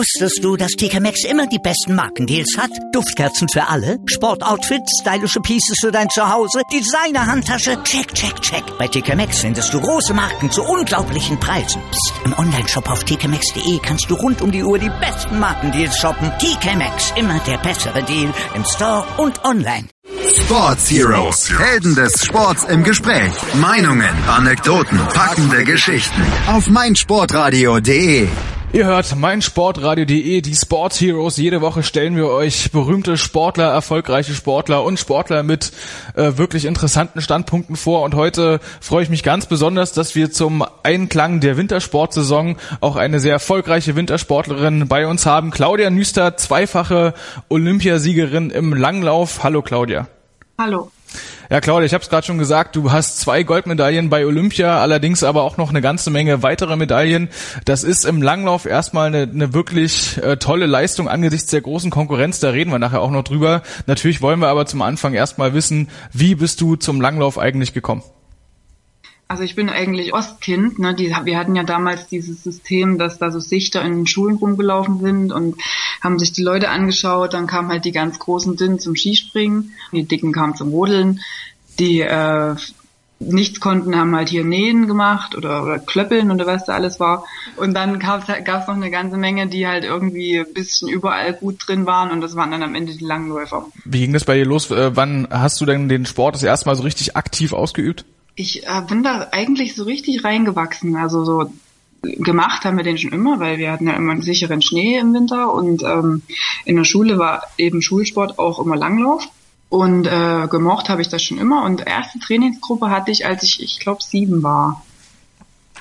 Wusstest du, dass TK Maxx immer die besten Markendeals hat? Duftkerzen für alle, Sportoutfits, stylische Pieces für dein Zuhause, Designer-Handtasche, check, check, check. Bei TK Maxx findest du große Marken zu unglaublichen Preisen. Psst. im Onlineshop auf tkmaxx.de kannst du rund um die Uhr die besten Markendeals shoppen. TK Maxx, immer der bessere Deal im Store und online. Sports Heroes. Helden des Sports im Gespräch. Meinungen, Anekdoten, packende Geschichten. Auf meinsportradio.de. Ihr hört meinsportradio.de, die Sports Heroes. Jede Woche stellen wir euch berühmte Sportler, erfolgreiche Sportler und Sportler mit äh, wirklich interessanten Standpunkten vor. Und heute freue ich mich ganz besonders, dass wir zum Einklang der Wintersportsaison auch eine sehr erfolgreiche Wintersportlerin bei uns haben. Claudia Nüster, zweifache Olympiasiegerin im Langlauf. Hallo Claudia. Hallo. Ja, Claudia, ich habe es gerade schon gesagt, du hast zwei Goldmedaillen bei Olympia, allerdings aber auch noch eine ganze Menge weitere Medaillen. Das ist im Langlauf erstmal eine, eine wirklich äh, tolle Leistung angesichts der großen Konkurrenz. Da reden wir nachher auch noch drüber. Natürlich wollen wir aber zum Anfang erstmal wissen, wie bist du zum Langlauf eigentlich gekommen? Also ich bin eigentlich Ostkind. Ne? Die, wir hatten ja damals dieses System, dass da so Sichter in den Schulen rumgelaufen sind und haben sich die Leute angeschaut. Dann kamen halt die ganz großen Dünnen zum Skispringen, die Dicken kamen zum Rodeln. Die äh, nichts konnten, haben halt hier Nähen gemacht oder, oder Klöppeln oder was da alles war. Und dann gab es noch eine ganze Menge, die halt irgendwie ein bisschen überall gut drin waren und das waren dann am Ende die Langläufer. Wie ging das bei dir los? Äh, wann hast du denn den Sport das erste Mal so richtig aktiv ausgeübt? Ich äh, bin da eigentlich so richtig reingewachsen. Also so gemacht haben wir den schon immer, weil wir hatten ja immer einen sicheren Schnee im Winter und ähm, in der Schule war eben Schulsport auch immer Langlauf. Und äh, gemocht habe ich das schon immer. Und erste Trainingsgruppe hatte ich, als ich, ich glaube, sieben war.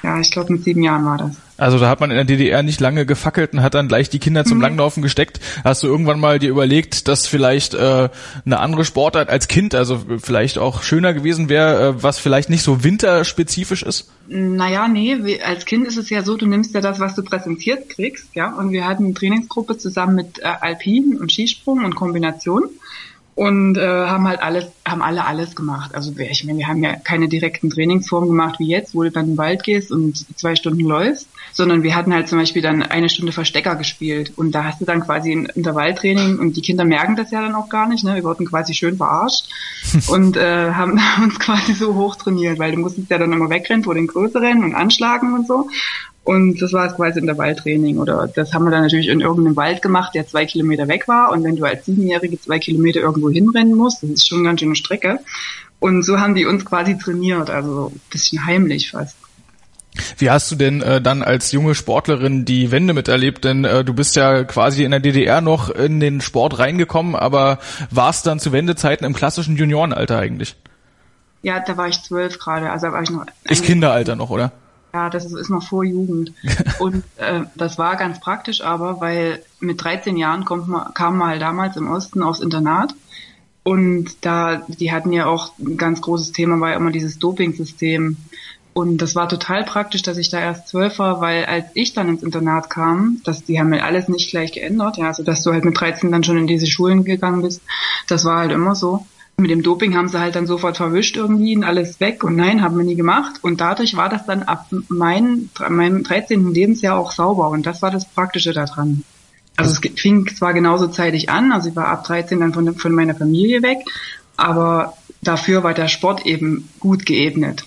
Ja, ich glaube, mit sieben Jahren war das. Also da hat man in der DDR nicht lange gefackelt und hat dann gleich die Kinder zum mhm. Langlaufen gesteckt. Hast du irgendwann mal dir überlegt, dass vielleicht äh, eine andere Sportart als Kind, also vielleicht auch schöner gewesen wäre, äh, was vielleicht nicht so winterspezifisch ist? Naja, nee, als Kind ist es ja so, du nimmst ja das, was du präsentiert kriegst, ja. Und wir hatten eine Trainingsgruppe zusammen mit äh, Alpin und Skisprung und Kombination und äh, haben halt alles, haben alle alles gemacht. Also ich meine, wir haben ja keine direkten Trainingsformen gemacht wie jetzt, wo du dann in den Wald gehst und zwei Stunden läufst, sondern wir hatten halt zum Beispiel dann eine Stunde Verstecker gespielt und da hast du dann quasi ein Intervalltraining und die Kinder merken das ja dann auch gar nicht, ne? Wir wurden quasi schön verarscht und äh, haben uns quasi so hoch trainiert, weil du musstest ja dann immer wegrennen vor den Größeren und anschlagen und so. Und das war quasi Intervalltraining. Oder das haben wir dann natürlich in irgendeinem Wald gemacht, der zwei Kilometer weg war. Und wenn du als Siebenjährige zwei Kilometer irgendwo hinrennen musst, das ist schon eine ganz schöne Strecke. Und so haben die uns quasi trainiert, also ein bisschen heimlich fast. Wie hast du denn äh, dann als junge Sportlerin die Wende miterlebt? Denn äh, du bist ja quasi in der DDR noch in den Sport reingekommen, aber warst dann zu Wendezeiten im klassischen Juniorenalter eigentlich? Ja, da war ich zwölf gerade, also da war ich noch. Ist Kinderalter noch, oder? Ja, das ist, noch vor Jugend. Und äh, das war ganz praktisch aber, weil mit 13 Jahren kommt man, kam man halt damals im Osten aufs Internat. Und da, die hatten ja auch ein ganz großes Thema, war ja immer dieses Doping-System. Und das war total praktisch, dass ich da erst zwölf war, weil als ich dann ins Internat kam, dass die haben mir alles nicht gleich geändert, ja, also dass du halt mit 13 dann schon in diese Schulen gegangen bist, das war halt immer so. Mit dem Doping haben sie halt dann sofort verwischt irgendwie und alles weg und nein, haben wir nie gemacht. Und dadurch war das dann ab mein, meinem 13. Lebensjahr auch sauber und das war das Praktische daran. Also es fing zwar genauso zeitig an, also ich war ab 13 dann von, von meiner Familie weg, aber dafür war der Sport eben gut geebnet.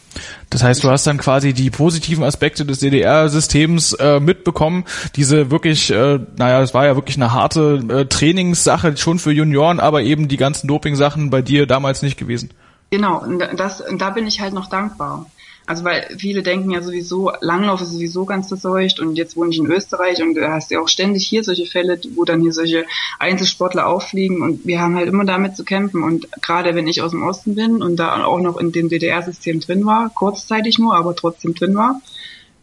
Das heißt, du hast dann quasi die positiven Aspekte des DDR-Systems äh, mitbekommen. Diese wirklich, äh, naja, es war ja wirklich eine harte äh, Trainingssache schon für Junioren, aber eben die ganzen Doping-Sachen bei dir damals nicht gewesen. Genau, und das, und da bin ich halt noch dankbar. Also weil viele denken ja sowieso, Langlauf ist sowieso ganz verseucht und jetzt wohne ich in Österreich und da hast du ja auch ständig hier solche Fälle, wo dann hier solche Einzelsportler auffliegen und wir haben halt immer damit zu kämpfen und gerade wenn ich aus dem Osten bin und da auch noch in dem DDR-System drin war, kurzzeitig nur, aber trotzdem drin war,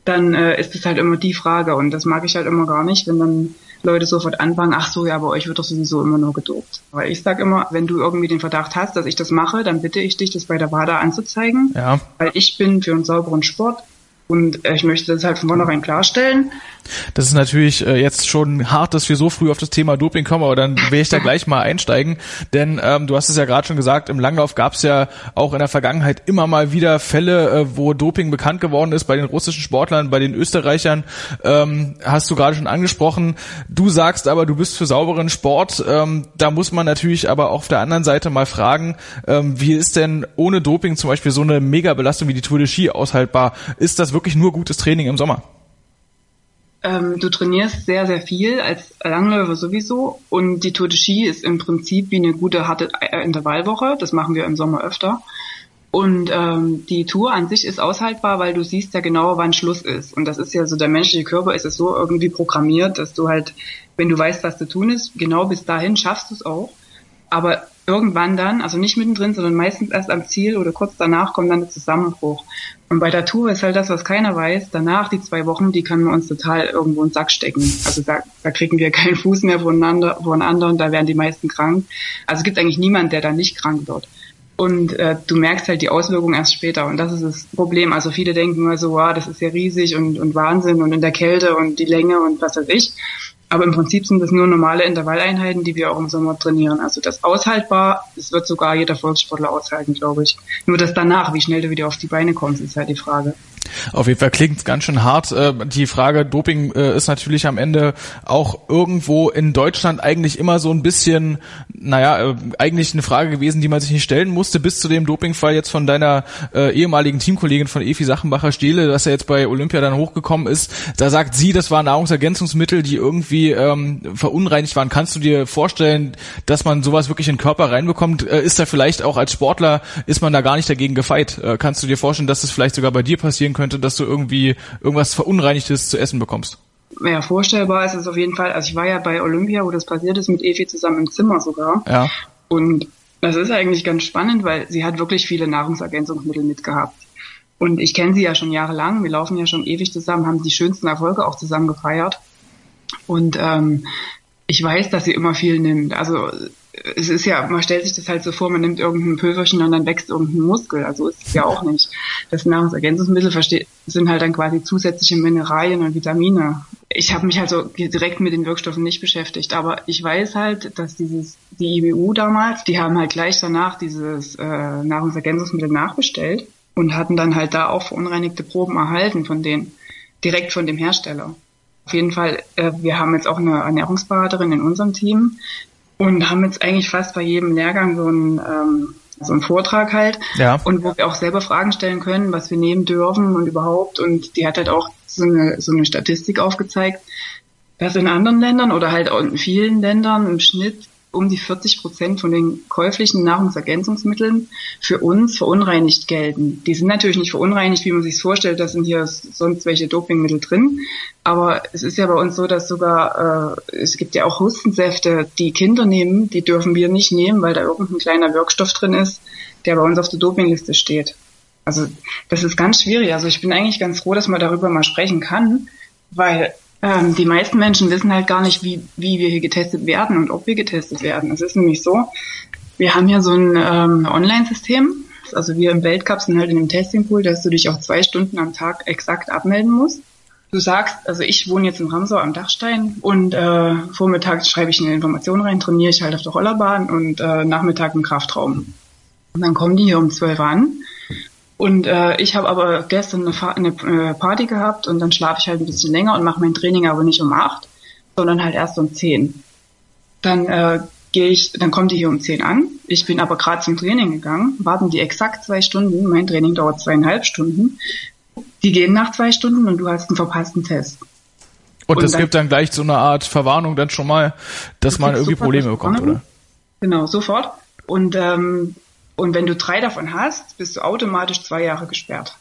dann äh, ist es halt immer die Frage und das mag ich halt immer gar nicht, wenn dann Leute sofort anfangen, ach so, ja, bei euch wird doch sowieso immer nur gedopt. Weil ich sage immer, wenn du irgendwie den Verdacht hast, dass ich das mache, dann bitte ich dich, das bei der WADA anzuzeigen. Ja. Weil ich bin für einen sauberen Sport Und äh, ich möchte das halt von vornherein klarstellen. Das ist natürlich äh, jetzt schon hart, dass wir so früh auf das Thema Doping kommen, aber dann will ich da gleich mal einsteigen. Denn ähm, du hast es ja gerade schon gesagt, im Langlauf gab es ja auch in der Vergangenheit immer mal wieder Fälle, äh, wo Doping bekannt geworden ist bei den russischen Sportlern, bei den Österreichern. Ähm, hast du gerade schon angesprochen. Du sagst aber, du bist für sauberen Sport. Ähm, da muss man natürlich aber auch auf der anderen Seite mal fragen, ähm, wie ist denn ohne Doping zum Beispiel so eine Megabelastung wie die Tour de Ski aushaltbar? Ist das wirklich nur gutes Training im Sommer? Ähm, du trainierst sehr, sehr viel als Langläufer sowieso und die Tour de Ski ist im Prinzip wie eine gute harte äh, Intervallwoche. Das machen wir im Sommer öfter. Und ähm, die Tour an sich ist aushaltbar, weil du siehst ja genau, wann Schluss ist. Und das ist ja so, der menschliche Körper ist es so irgendwie programmiert, dass du halt, wenn du weißt, was zu tun ist, genau bis dahin schaffst du es auch. Aber irgendwann dann, also nicht mittendrin, sondern meistens erst am Ziel oder kurz danach kommt dann der Zusammenbruch. Und bei der Tour ist halt das, was keiner weiß. Danach, die zwei Wochen, die können wir uns total irgendwo in den Sack stecken. Also da, da kriegen wir keinen Fuß mehr voneinander, voneinander und da werden die meisten krank. Also es gibt eigentlich niemand, der da nicht krank wird. Und äh, du merkst halt die Auswirkungen erst später. Und das ist das Problem. Also viele denken immer so, wow, das ist ja riesig und, und Wahnsinn und in der Kälte und die Länge und was weiß ich. Aber im Prinzip sind das nur normale Intervalleinheiten, die wir auch im Sommer trainieren. Also das aushaltbar, das wird sogar jeder Volkssportler aushalten, glaube ich. Nur das danach, wie schnell du wieder auf die Beine kommst, ist halt die Frage. Auf jeden Fall klingt es ganz schön hart. Äh, die Frage Doping äh, ist natürlich am Ende auch irgendwo in Deutschland eigentlich immer so ein bisschen, naja, äh, eigentlich eine Frage gewesen, die man sich nicht stellen musste, bis zu dem Dopingfall jetzt von deiner ehemaligen Teamkollegin von Efi Sachenbacher-Stehle, dass er jetzt bei Olympia dann hochgekommen ist. Da sagt sie, das waren Nahrungsergänzungsmittel, die irgendwie ähm, verunreinigt waren. Kannst du dir vorstellen, dass man sowas wirklich in den Körper reinbekommt? ist da vielleicht auch als Sportler, ist man da gar nicht dagegen gefeit? kannst du dir vorstellen, dass das vielleicht sogar bei dir passieren könnte, dass du irgendwie irgendwas Verunreinigtes zu essen bekommst. Ja, vorstellbar ist es auf jeden Fall. Also ich war ja bei Olympia, wo das passiert ist, mit Evi zusammen im Zimmer sogar. Ja. Und das ist eigentlich ganz spannend, weil sie hat wirklich viele Nahrungsergänzungsmittel mitgehabt. Und ich kenne sie ja schon jahrelang. Wir laufen ja schon ewig zusammen, haben die schönsten Erfolge auch zusammen gefeiert. Und ähm, ich weiß, dass sie immer viel nimmt. Also es ist ja, man stellt sich das halt so vor, man nimmt irgendein Pülverchen und dann wächst irgendein Muskel. Also ist es ja auch nicht. Das Nahrungsergänzungsmittel sind halt dann quasi zusätzliche Mineralien und Vitamine. Ich habe mich halt so direkt mit den Wirkstoffen nicht beschäftigt, aber ich weiß halt, dass dieses die IBU damals, die haben halt gleich danach dieses äh, Nahrungsergänzungsmittel nachbestellt und hatten dann halt da auch verunreinigte Proben erhalten von denen, direkt von dem Hersteller. Auf jeden Fall, äh, wir haben jetzt auch eine Ernährungsberaterin in unserem Team, und haben jetzt eigentlich fast bei jedem Lehrgang so einen, ähm, so einen Vortrag halt ja. und wo wir auch selber Fragen stellen können, was wir nehmen dürfen und überhaupt und die hat halt auch so eine, so eine Statistik aufgezeigt, dass in anderen Ländern oder halt auch in vielen Ländern im Schnitt um die 40 Prozent von den käuflichen Nahrungsergänzungsmitteln für uns verunreinigt gelten. Die sind natürlich nicht verunreinigt, wie man sich vorstellt, da sind hier sonst welche Dopingmittel drin. Aber es ist ja bei uns so, dass sogar, äh, es gibt ja auch Hustensäfte, die Kinder nehmen, die dürfen wir nicht nehmen, weil da irgendein kleiner Wirkstoff drin ist, der bei uns auf der Dopingliste steht. Also das ist ganz schwierig. Also ich bin eigentlich ganz froh, dass man darüber mal sprechen kann, weil ähm, die meisten Menschen wissen halt gar nicht, wie, wie wir hier getestet werden und ob wir getestet werden. Es ist nämlich so, wir haben hier so ein ähm, Online-System. Also wir im Weltcup sind halt in dem Testingpool, dass du dich auch zwei Stunden am Tag exakt abmelden musst. Du sagst, also ich wohne jetzt in Ramsau am Dachstein und äh, vormittags schreibe ich eine Information rein, trainiere ich halt auf der Rollerbahn und äh, Nachmittag im Kraftraum. Und dann kommen die hier um 12 an und äh, ich habe aber gestern eine, eine äh, Party gehabt und dann schlafe ich halt ein bisschen länger und mache mein Training aber nicht um acht, sondern halt erst um zehn. Dann äh, gehe ich, dann kommt die hier um zehn an. Ich bin aber gerade zum Training gegangen, warten die exakt zwei Stunden. Mein Training dauert zweieinhalb Stunden. Die gehen nach zwei Stunden und du hast einen verpassten Test. Und, dann, gibt dann gleich so eine Art Verwarnung dann schon mal, dass man irgendwie Probleme bekommt, oder? Genau, sofort. Und ähm, und wenn du drei davon hast, bist du automatisch zwei Jahre gesperrt.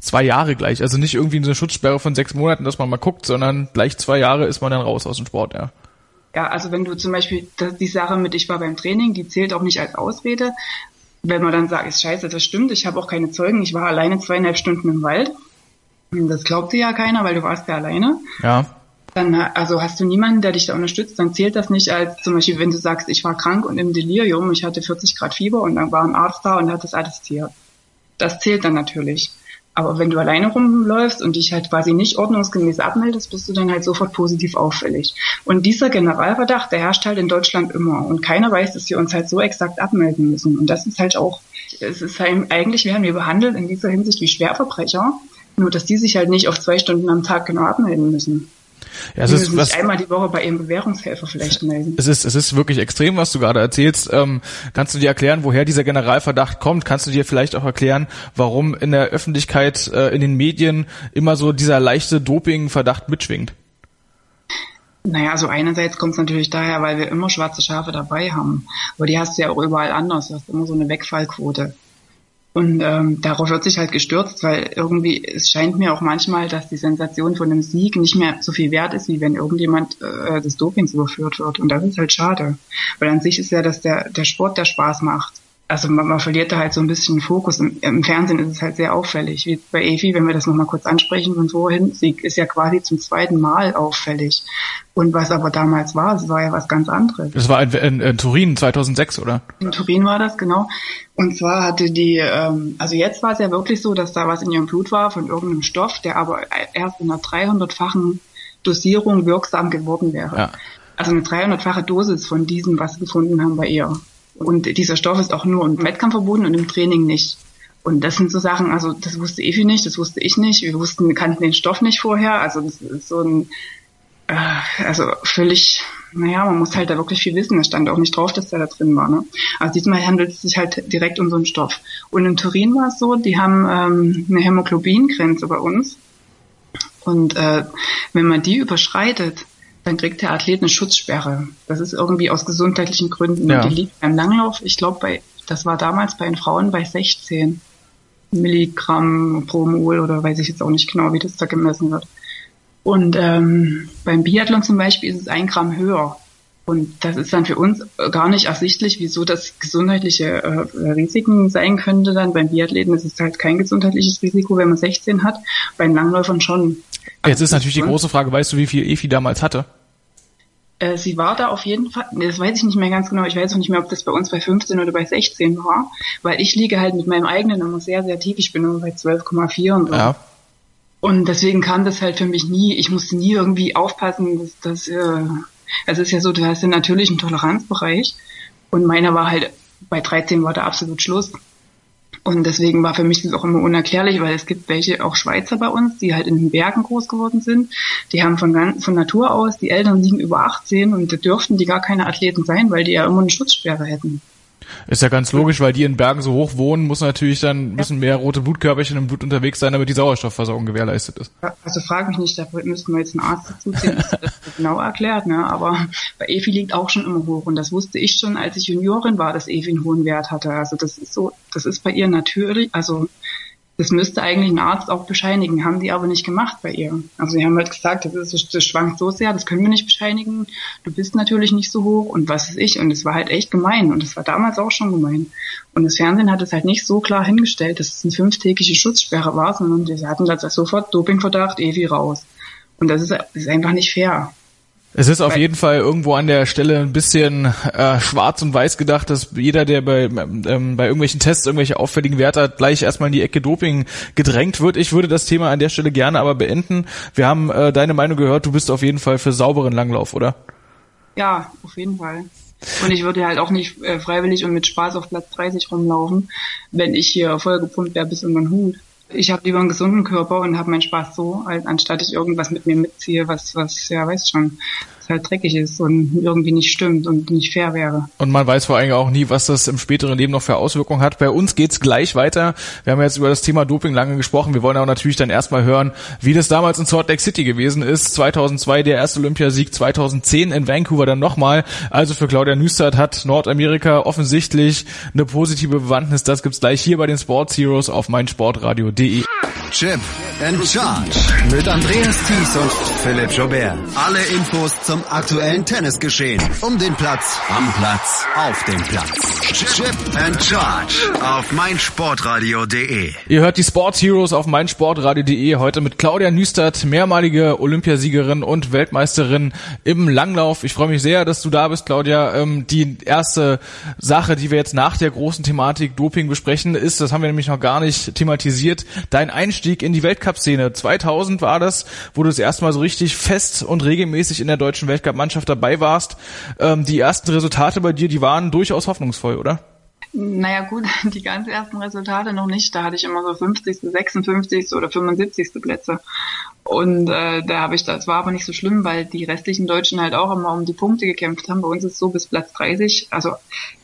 Zwei Jahre gleich, also nicht irgendwie eine Schutzsperre von sechs Monaten, dass man mal guckt, sondern gleich zwei Jahre ist man dann raus aus dem Sport, ja. Ja, also wenn du zum Beispiel die Sache mit ich war beim Training, die zählt auch nicht als Ausrede. Wenn man dann sagt, ist scheiße, das stimmt, ich habe auch keine Zeugen, ich war alleine zweieinhalb Stunden im Wald. Das glaubte ja keiner, weil du warst ja alleine. Ja dann also hast du niemanden, der dich da unterstützt, dann zählt das nicht als zum Beispiel, wenn du sagst, ich war krank und im Delirium, ich hatte 40 Grad Fieber und dann war ein Arzt da und hat das attestiert. Das zählt dann natürlich. Aber wenn du alleine rumläufst und dich halt quasi nicht ordnungsgemäß abmeldest, bist du dann halt sofort positiv auffällig. Und dieser Generalverdacht, der herrscht halt in Deutschland immer. Und keiner weiß, dass wir uns halt so exakt abmelden müssen. Und das ist halt auch, es ist halt, eigentlich werden wir behandelt in dieser Hinsicht wie Schwerverbrecher. Nur, dass die sich halt nicht auf zwei Stunden am Tag genau abmelden müssen. Ja, es ist was, einmal die Woche bei ihrem Bewährungshelfer vielleicht melden. Es ist, es ist wirklich extrem, was du gerade erzählst. Ähm, kannst du dir erklären, woher dieser Generalverdacht kommt? Kannst du dir vielleicht auch erklären, warum in der Öffentlichkeit, äh, in den Medien immer so dieser leichte Doping-Verdacht mitschwingt? Naja, also einerseits kommt es natürlich daher, weil wir immer schwarze Schafe dabei haben. Aber die hast du ja auch überall anders. Du hast immer so eine Wegfallquote. Und ähm, darauf wird sich halt gestürzt, weil irgendwie, es scheint mir auch manchmal, dass die Sensation von einem Sieg nicht mehr so viel wert ist, wie wenn irgendjemand äh, des Dopings überführt wird. Und das ist halt schade. Weil an sich ist ja, dass der, der Sport der Spaß macht also man, man verliert da halt so ein bisschen Fokus. Im, Im, Fernsehen ist es halt sehr auffällig. Wie bei Evi, wenn wir das nochmal kurz ansprechen von vorhin, sie ist ja quasi zum zweiten Mal auffällig. Und was aber damals war, es war ja was ganz anderes. Das war in, in, in, Turin 2006, oder? In Turin war das, genau. Und zwar hatte die, ähm, also jetzt war es ja wirklich so, dass da was in ihrem Blut war von irgendeinem Stoff, der aber erst in einer 300-fachen Dosierung wirksam geworden wäre. Ja. Also eine 300-fache Dosis von diesem, was sie gefunden haben bei ihr. Und dieser Stoff ist auch nur im Wettkampf verboten und im Training nicht. Und das sind so Sachen, also das wusste Evi nicht, das wusste ich nicht. Wir wussten, wir kannten den Stoff nicht vorher. Also das ist so ein, äh, also völlig, naja, man muss halt da wirklich viel wissen. Es stand auch nicht drauf, dass der da drin war. Ne? Also diesmal handelt es sich halt direkt um so einen Stoff. Und in Turin war es so, die haben ähm, eine Hämoglobingrenze bei uns. Und äh, wenn man die überschreitet, dann kriegt der Athlet eine Schutzsperre. Das ist irgendwie aus gesundheitlichen Gründen. Ja. Und die liegt beim Langlauf, ich glaube, bei, das war damals bei den Frauen bei 16 Milligramm pro Mol oder weiß ich jetzt auch nicht genau, wie das da gemessen wird. Und ähm, beim Biathlon zum Beispiel ist es ein Gramm höher. Und das ist dann für uns gar nicht ersichtlich, wieso das gesundheitliche äh, Risiken sein könnte. Dann beim Biathleten ist es halt kein gesundheitliches Risiko, wenn man 16 hat. Bei den Langläufern schon. Jetzt ist natürlich die große Frage, weißt du, wie viel Efi damals hatte? Äh, sie war da auf jeden Fall, das weiß ich nicht mehr ganz genau, ich weiß auch nicht mehr, ob das bei uns bei 15 oder bei 16 war, weil ich liege halt mit meinem eigenen immer sehr, sehr tief, ich bin immer bei 12,4 und so. Ja. Und deswegen kam das halt für mich nie, ich musste nie irgendwie aufpassen, dass das, äh, also es ist ja so, du hast ja natürlich einen Toleranzbereich und meiner war halt, bei 13 war da absolut Schluss. Und deswegen war für mich das auch immer unerklärlich, weil es gibt welche, auch Schweizer bei uns, die halt in den Bergen groß geworden sind. Die haben von, von Natur aus, die Eltern liegen über 18 und da dürften die gar keine Athleten sein, weil die ja immer eine Schutzsperre hätten. Ist ja ganz logisch, weil die in Bergen so hoch wohnen, muss natürlich dann müssen mehr rote Blutkörperchen im Blut unterwegs sein, damit die Sauerstoffversorgung gewährleistet ist. Also frage mich nicht, da müssten wir jetzt einen Arzt dazu ziehen, das genau erklärt, ne? Aber bei Evi liegt auch schon immer hoch und das wusste ich schon, als ich Juniorin war, dass Evi einen hohen Wert hatte. Also das ist so, das ist bei ihr natürlich, also das müsste eigentlich ein Arzt auch bescheinigen, haben die aber nicht gemacht bei ihr. Also sie haben halt gesagt, das, ist, das schwankt so sehr, das können wir nicht bescheinigen. Du bist natürlich nicht so hoch und was ist ich. Und es war halt echt gemein und es war damals auch schon gemein. Und das Fernsehen hat es halt nicht so klar hingestellt, dass es eine fünftägige Schutzsperre war, sondern sie hatten da sofort Dopingverdacht, Evi raus. Und das ist, das ist einfach nicht fair. Es ist auf jeden Fall irgendwo an der Stelle ein bisschen äh, schwarz und weiß gedacht, dass jeder, der bei, ähm, bei irgendwelchen Tests irgendwelche auffälligen Werte hat, gleich erstmal in die Ecke Doping gedrängt wird. Ich würde das Thema an der Stelle gerne aber beenden. Wir haben äh, deine Meinung gehört, du bist auf jeden Fall für sauberen Langlauf, oder? Ja, auf jeden Fall. Und ich würde halt auch nicht äh, freiwillig und mit Spaß auf Platz 30 rumlaufen, wenn ich hier vollgepumpt wäre bis in den Hut. Ich habe lieber einen gesunden Körper und habe meinen Spaß so, als anstatt ich irgendwas mit mir mitziehe, was, was, ja, weiß schon, halt dreckig ist und irgendwie nicht stimmt und nicht fair wäre. Und man weiß vor allem auch nie, was das im späteren Leben noch für Auswirkungen hat. Bei uns geht's gleich weiter. Wir haben jetzt über das Thema Doping lange gesprochen. Wir wollen auch natürlich dann erstmal hören, wie das damals in Salt Lake City gewesen ist. 2002 der erste Olympiasieg, 2010 in Vancouver dann nochmal. Also für Claudia Nüstert hat Nordamerika offensichtlich eine positive Bewandtnis. Das gibt's gleich hier bei den Sports Heroes auf meinsportradio.de. Chip and Charge mit Andreas Thies und Philipp Jobert. Alle Infos zum zum aktuellen Tennisgeschehen. Um den Platz, am Platz, auf dem Platz. Chip and Charge auf meinsportradio.de. Ihr hört die Sports Heroes auf meinsportradio.de heute mit Claudia Nüstert, mehrmalige Olympiasiegerin und Weltmeisterin im Langlauf. Ich freue mich sehr, dass du da bist, Claudia. Ähm, die erste Sache, die wir jetzt nach der großen Thematik Doping besprechen, ist, das haben wir nämlich noch gar nicht thematisiert, dein Einstieg in die Weltcup-Szene. 2000 war das, wo du das erste Mal so richtig fest und regelmäßig in der deutschen Weltcup-Mannschaft dabei warst. Ähm, die ersten Resultate bei dir, die waren durchaus hoffnungsvoll, oder? Naja gut, die ganz ersten Resultate noch nicht. Da hatte ich immer so 50., 56. oder 75. Plätze. Und äh, da habe ich, das war aber nicht so schlimm, weil die restlichen Deutschen halt auch immer um die Punkte gekämpft haben. Bei uns ist so bis Platz 30, also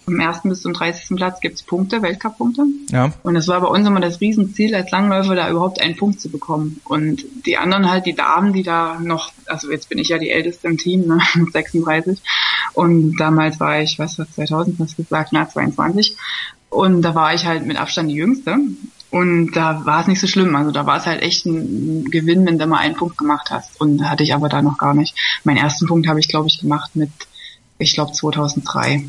vom ersten bis zum 30. Platz gibt's Punkte, Weltcup-Punkte. Ja. Und es war bei uns immer das Riesenziel, als Langläufer da überhaupt einen Punkt zu bekommen. Und die anderen halt, die Damen, die da noch, also jetzt bin ich ja die Älteste im Team, ne, mit 36. Und damals war ich, was war 2000, was gesagt, na 22. Und da war ich halt mit Abstand die Jüngste. Und da war es nicht so schlimm. Also da war es halt echt ein Gewinn, wenn du mal einen Punkt gemacht hast. Und hatte ich aber da noch gar nicht. Meinen ersten Punkt habe ich, glaube ich, gemacht mit, ich glaube, 2003.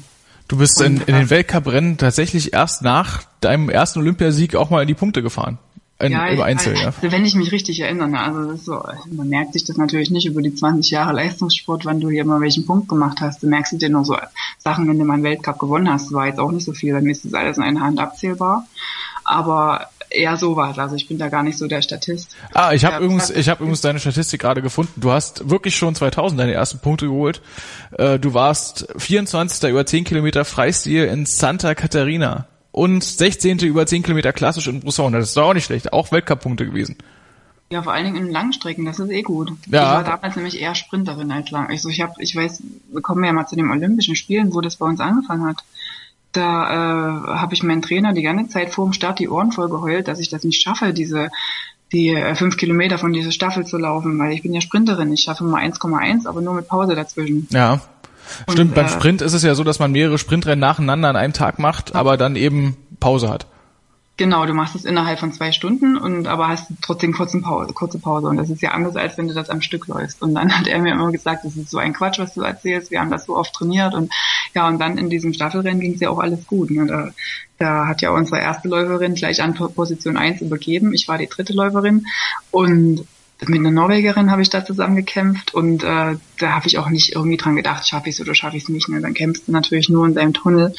Du bist in, in den Weltcuprennen tatsächlich erst nach deinem ersten Olympiasieg auch mal in die Punkte gefahren. In, ja, über Einzel, ja. Also wenn ich mich richtig erinnere, ne, also das ist so, man merkt sich das natürlich nicht über die 20 Jahre Leistungssport, wann du hier mal welchen Punkt gemacht hast. Du merkst dir nur so Sachen, wenn du mal einen Weltcup gewonnen hast, war jetzt auch nicht so viel, dann ist das alles in einer Hand abzählbar. Aber eher sowas. Also ich bin da gar nicht so der Statist. Ah, ich habe übrigens, ich habe übrigens deine Statistik gerade gefunden. Du hast wirklich schon 2000 deine ersten Punkte geholt. Äh, du warst 24. über 10 Kilometer Freistil in Santa Catarina und 16. über 10 Kilometer klassisch in Brousson. Das ist doch auch nicht schlecht. Auch Weltcup-Punkte gewesen. Ja, vor allen Dingen in Langstrecken, das ist eh gut. Ja. Ich war damals nämlich eher Sprinterin als lang. Also ich habe, ich weiß, wir kommen ja mal zu den Olympischen Spielen, wo das bei uns angefangen hat da äh, habe ich meinen Trainer die ganze Zeit vor dem Start die Ohren voll geheult, dass ich das nicht schaffe, diese die äh, fünf Kilometer von dieser Staffel zu laufen, weil ich bin ja Sprinterin. Ich schaffe mal 1,1, aber nur mit Pause dazwischen. Ja. Und, Stimmt, beim äh, Sprint ist es ja so, dass man mehrere Sprintrennen nacheinander an einem Tag macht, aber dann eben Pause hat. Genau, du machst es innerhalb von zwei Stunden und aber hast trotzdem kurze Pause, kurze Pause. Und das ist ja anders, als wenn du das am Stück läufst. Und dann hat er mir immer gesagt, das ist so ein Quatsch, was du erzählst. Wir haben das so oft trainiert und ja, und dann in diesem Staffelrennen ging es ja auch alles gut. Ne? Da, da hat ja unsere erste Läuferin gleich an Position 1 übergeben. Ich war die dritte Läuferin und mit einer Norwegerin habe ich da zusammen gekämpft und äh, da habe ich auch nicht irgendwie dran gedacht, schaffe ich es oder schaffe ich es nicht. Ne? Dann kämpfst du natürlich nur in deinem Tunnel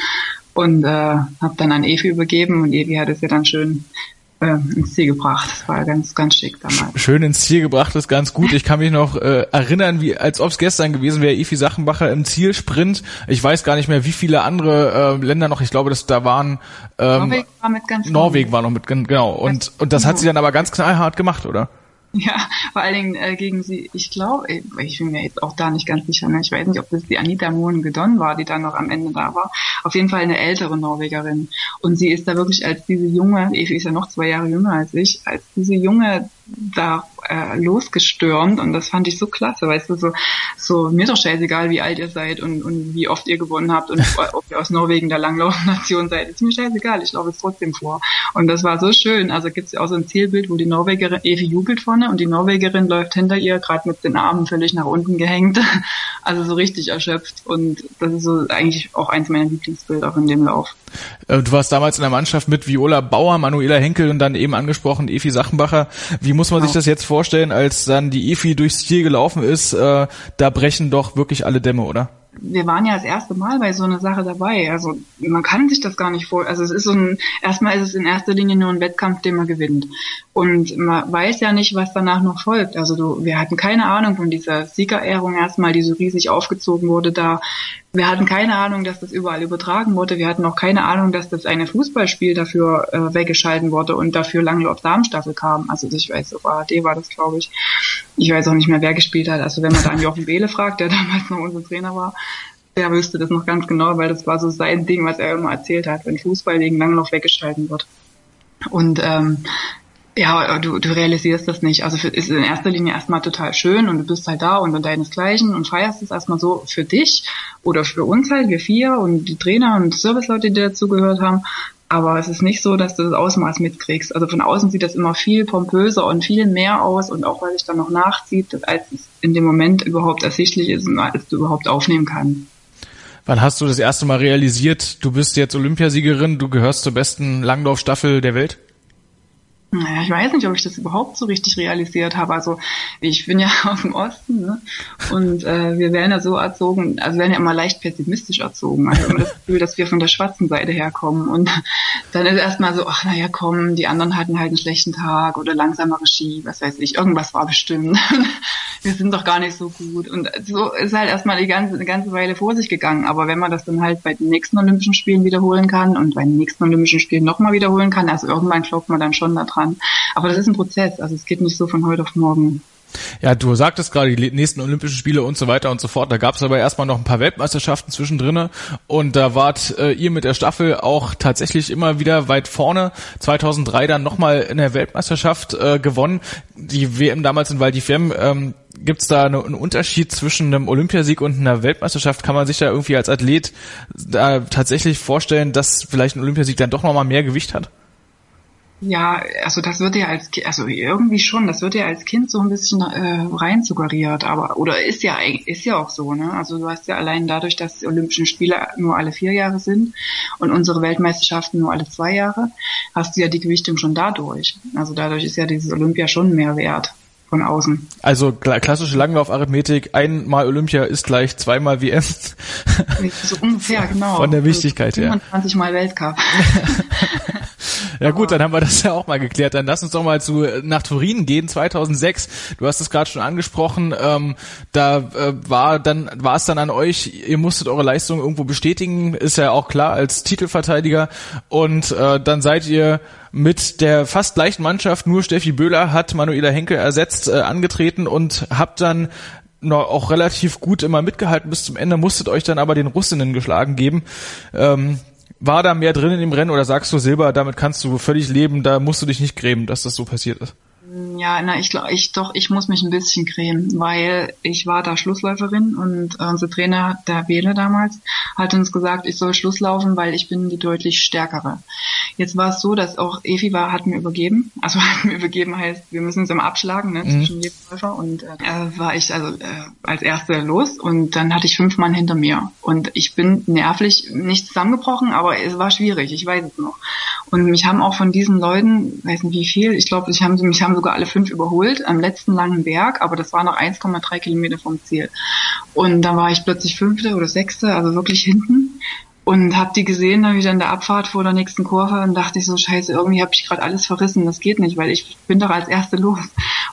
und äh, habe dann an Evi übergeben und Evi hat es ja dann schön äh, ins Ziel gebracht. Das war ganz, ganz schick damals. Schön ins Ziel gebracht, ist ganz gut. Ich kann mich noch äh, erinnern, wie als ob es gestern gewesen wäre, Efi Sachenbacher im Zielsprint. Ich weiß gar nicht mehr, wie viele andere äh, Länder noch. Ich glaube, dass da waren ähm, Norwegen war mit ganz Norwegen war noch mit genau und und das hat sie dann aber ganz knallhart gemacht, oder? Ja, vor allen Dingen äh, gegen sie, ich glaube, ich bin mir jetzt auch da nicht ganz sicher, ne? ich weiß nicht, ob das die Anita Mohn Gedon war, die dann noch am Ende da war. Auf jeden Fall eine ältere Norwegerin. Und sie ist da wirklich als diese junge, Evi ist ja noch zwei Jahre jünger als ich, als diese junge da äh, losgestürmt und das fand ich so klasse, weißt du, so, so mir doch scheißegal, wie alt ihr seid und, und wie oft ihr gewonnen habt und ob ihr aus Norwegen der Langlaufnation seid, ist mir scheißegal, ich laufe es trotzdem vor. Und das war so schön, also gibt es ja auch so ein Zielbild, wo die Norwegerin, Evi jubelt vorne und die Norwegerin läuft hinter ihr, gerade mit den Armen völlig nach unten gehängt, also so richtig erschöpft und das ist so eigentlich auch eins meiner Lieblingsbilder von dem Lauf. Äh, Du warst damals in der Mannschaft mit Viola Bauer, Manuela Henkel und dann eben angesprochen Efi Sachenbacher. Wie muss man sich Genau. das jetzt vorstellen, als dann die Efi durchs Ziel gelaufen ist? Äh, da brechen doch wirklich alle Dämme, oder? wir waren ja das erste Mal bei so einer Sache dabei. Also man kann sich das gar nicht vor. Also es ist so ein, erstmal ist es in erster Linie nur ein Wettkampf, den man gewinnt. Und man weiß ja nicht, was danach noch folgt. Also du, wir hatten keine Ahnung von dieser Siegerehrung erstmal, die so riesig aufgezogen wurde da. Wir hatten keine Ahnung, dass das überall übertragen wurde. Wir hatten auch keine Ahnung, dass das eine Fußballspiel dafür äh, weggeschalten wurde und dafür Langlauf Damenstaffel kam. Also ich weiß, auf ARD war das, glaube ich. Ich weiß auch nicht mehr, wer gespielt hat. Also wenn man da an Jochen Behle fragt, der damals noch unser Trainer war, der wüsste das noch ganz genau, weil das war so sein Ding, was er immer erzählt hat, wenn Fußball wegen Langlauf weggeschalten wird. Und ähm, ja, du, du realisierst das nicht. Also für, ist in erster Linie erstmal total schön und du bist halt da und deinesgleichen und feierst es erstmal so für dich oder für uns halt, wir vier und die Trainer und Serviceleute, die dazugehört haben. Aber es ist nicht so, dass du das Ausmaß mitkriegst. Also von außen sieht das immer viel pompöser und viel mehr aus und auch weil sich dann noch nachzieht, als es in dem Moment überhaupt ersichtlich ist und als du überhaupt aufnehmen kannst. Wann hast du das erste Mal realisiert, du bist jetzt Olympiasiegerin, du gehörst zur besten Langlaufstaffel der Welt? Naja, ich weiß nicht, ob ich das überhaupt so richtig realisiert habe. Also ich bin ja aus dem Osten ne? und äh, wir werden ja so erzogen, also werden ja immer leicht pessimistisch erzogen. Also immer das Gefühl, dass wir von der schwarzen Seite herkommen und dann ist erstmal so, ach naja, komm, die anderen hatten halt einen schlechten Tag oder langsamere Ski, was weiß ich, irgendwas war bestimmt. wir sind doch gar nicht so gut und so ist halt erstmal die ganze, eine ganze Weile vor sich gegangen. Aber wenn man das dann halt bei den nächsten Olympischen Spielen wiederholen kann und bei den nächsten Olympischen Spielen nochmal wiederholen kann, also irgendwann klopft man dann schon da dran. Aber das ist ein Prozess, also es geht nicht so von heute auf morgen. Ja, du sagtest gerade die nächsten Olympischen Spiele und so weiter und so fort. Da gab es aber erstmal noch ein paar Weltmeisterschaften zwischendrin und da wart äh, ihr mit der Staffel auch tatsächlich immer wieder weit vorne. 2003 dann nochmal in der Weltmeisterschaft äh, gewonnen. Die WM damals in Val d'Ifem, ähm, Gibt es da eine, einen Unterschied zwischen einem Olympiasieg und einer Weltmeisterschaft? Kann man sich da irgendwie als Athlet da tatsächlich vorstellen, dass vielleicht ein Olympiasieg dann doch nochmal mehr Gewicht hat? Ja, also das wird ja als also irgendwie schon, das wird ja als Kind so ein bisschen äh, rein suggeriert, aber oder ist ja ist ja auch so, ne? Also du hast ja allein dadurch, dass die Olympischen Spiele nur alle vier Jahre sind und unsere Weltmeisterschaften nur alle zwei Jahre, hast du ja die Gewichtung schon dadurch. Also dadurch ist ja dieses Olympia schon mehr wert von außen. Also klassische Langlaufarithmetik, einmal Olympia ist gleich zweimal WM. So ungefähr, genau. Von der Wichtigkeit her. 25 Mal Weltcup. ja gut, dann haben wir das ja auch mal geklärt. Dann lass uns doch mal zu nach Turin gehen, 2006. Du hast es gerade schon angesprochen. Ähm, da äh, war dann war es dann an euch. Ihr musstet eure Leistung irgendwo bestätigen, ist ja auch klar als Titelverteidiger. Und äh, dann seid ihr mit der fast gleichen Mannschaft, nur Steffi Böhler hat Manuela Henkel ersetzt, äh, angetreten und habt dann noch auch relativ gut immer mitgehalten bis zum Ende, musstet euch dann aber den Russinnen geschlagen geben. Ähm, war da mehr drin in dem Rennen oder sagst du Silber, damit kannst du völlig leben, da musst du dich nicht grämen, dass das so passiert ist? Ja, na, ich glaube, ich doch, ich muss mich ein bisschen cremen, weil ich war da Schlussläuferin und äh, unser Trainer, der Wähle damals, hat uns gesagt, ich soll Schlusslaufen, weil ich bin die deutlich stärkere. Jetzt war es so, dass auch Evi war, hat mir übergeben. Also hat mir übergeben heißt, wir müssen uns immer abschlagen, ne, mhm. zwischen jedem Läufer und äh, war ich also äh, als Erste los und dann hatte ich fünf Mann hinter mir und ich bin nervlich nicht zusammengebrochen, aber es war schwierig, ich weiß es noch. Und mich haben auch von diesen Leuten, weiß nicht wie viel, ich glaube, ich haben, mich haben sogar alle fünf überholt am letzten langen Berg, aber das war noch 1,3 Kilometer vom Ziel. Und dann war ich plötzlich fünfte oder sechste, also wirklich hinten und habe die gesehen dann wieder in der Abfahrt vor der nächsten Kurve und dachte ich so scheiße irgendwie habe ich gerade alles verrissen das geht nicht weil ich bin doch als erste los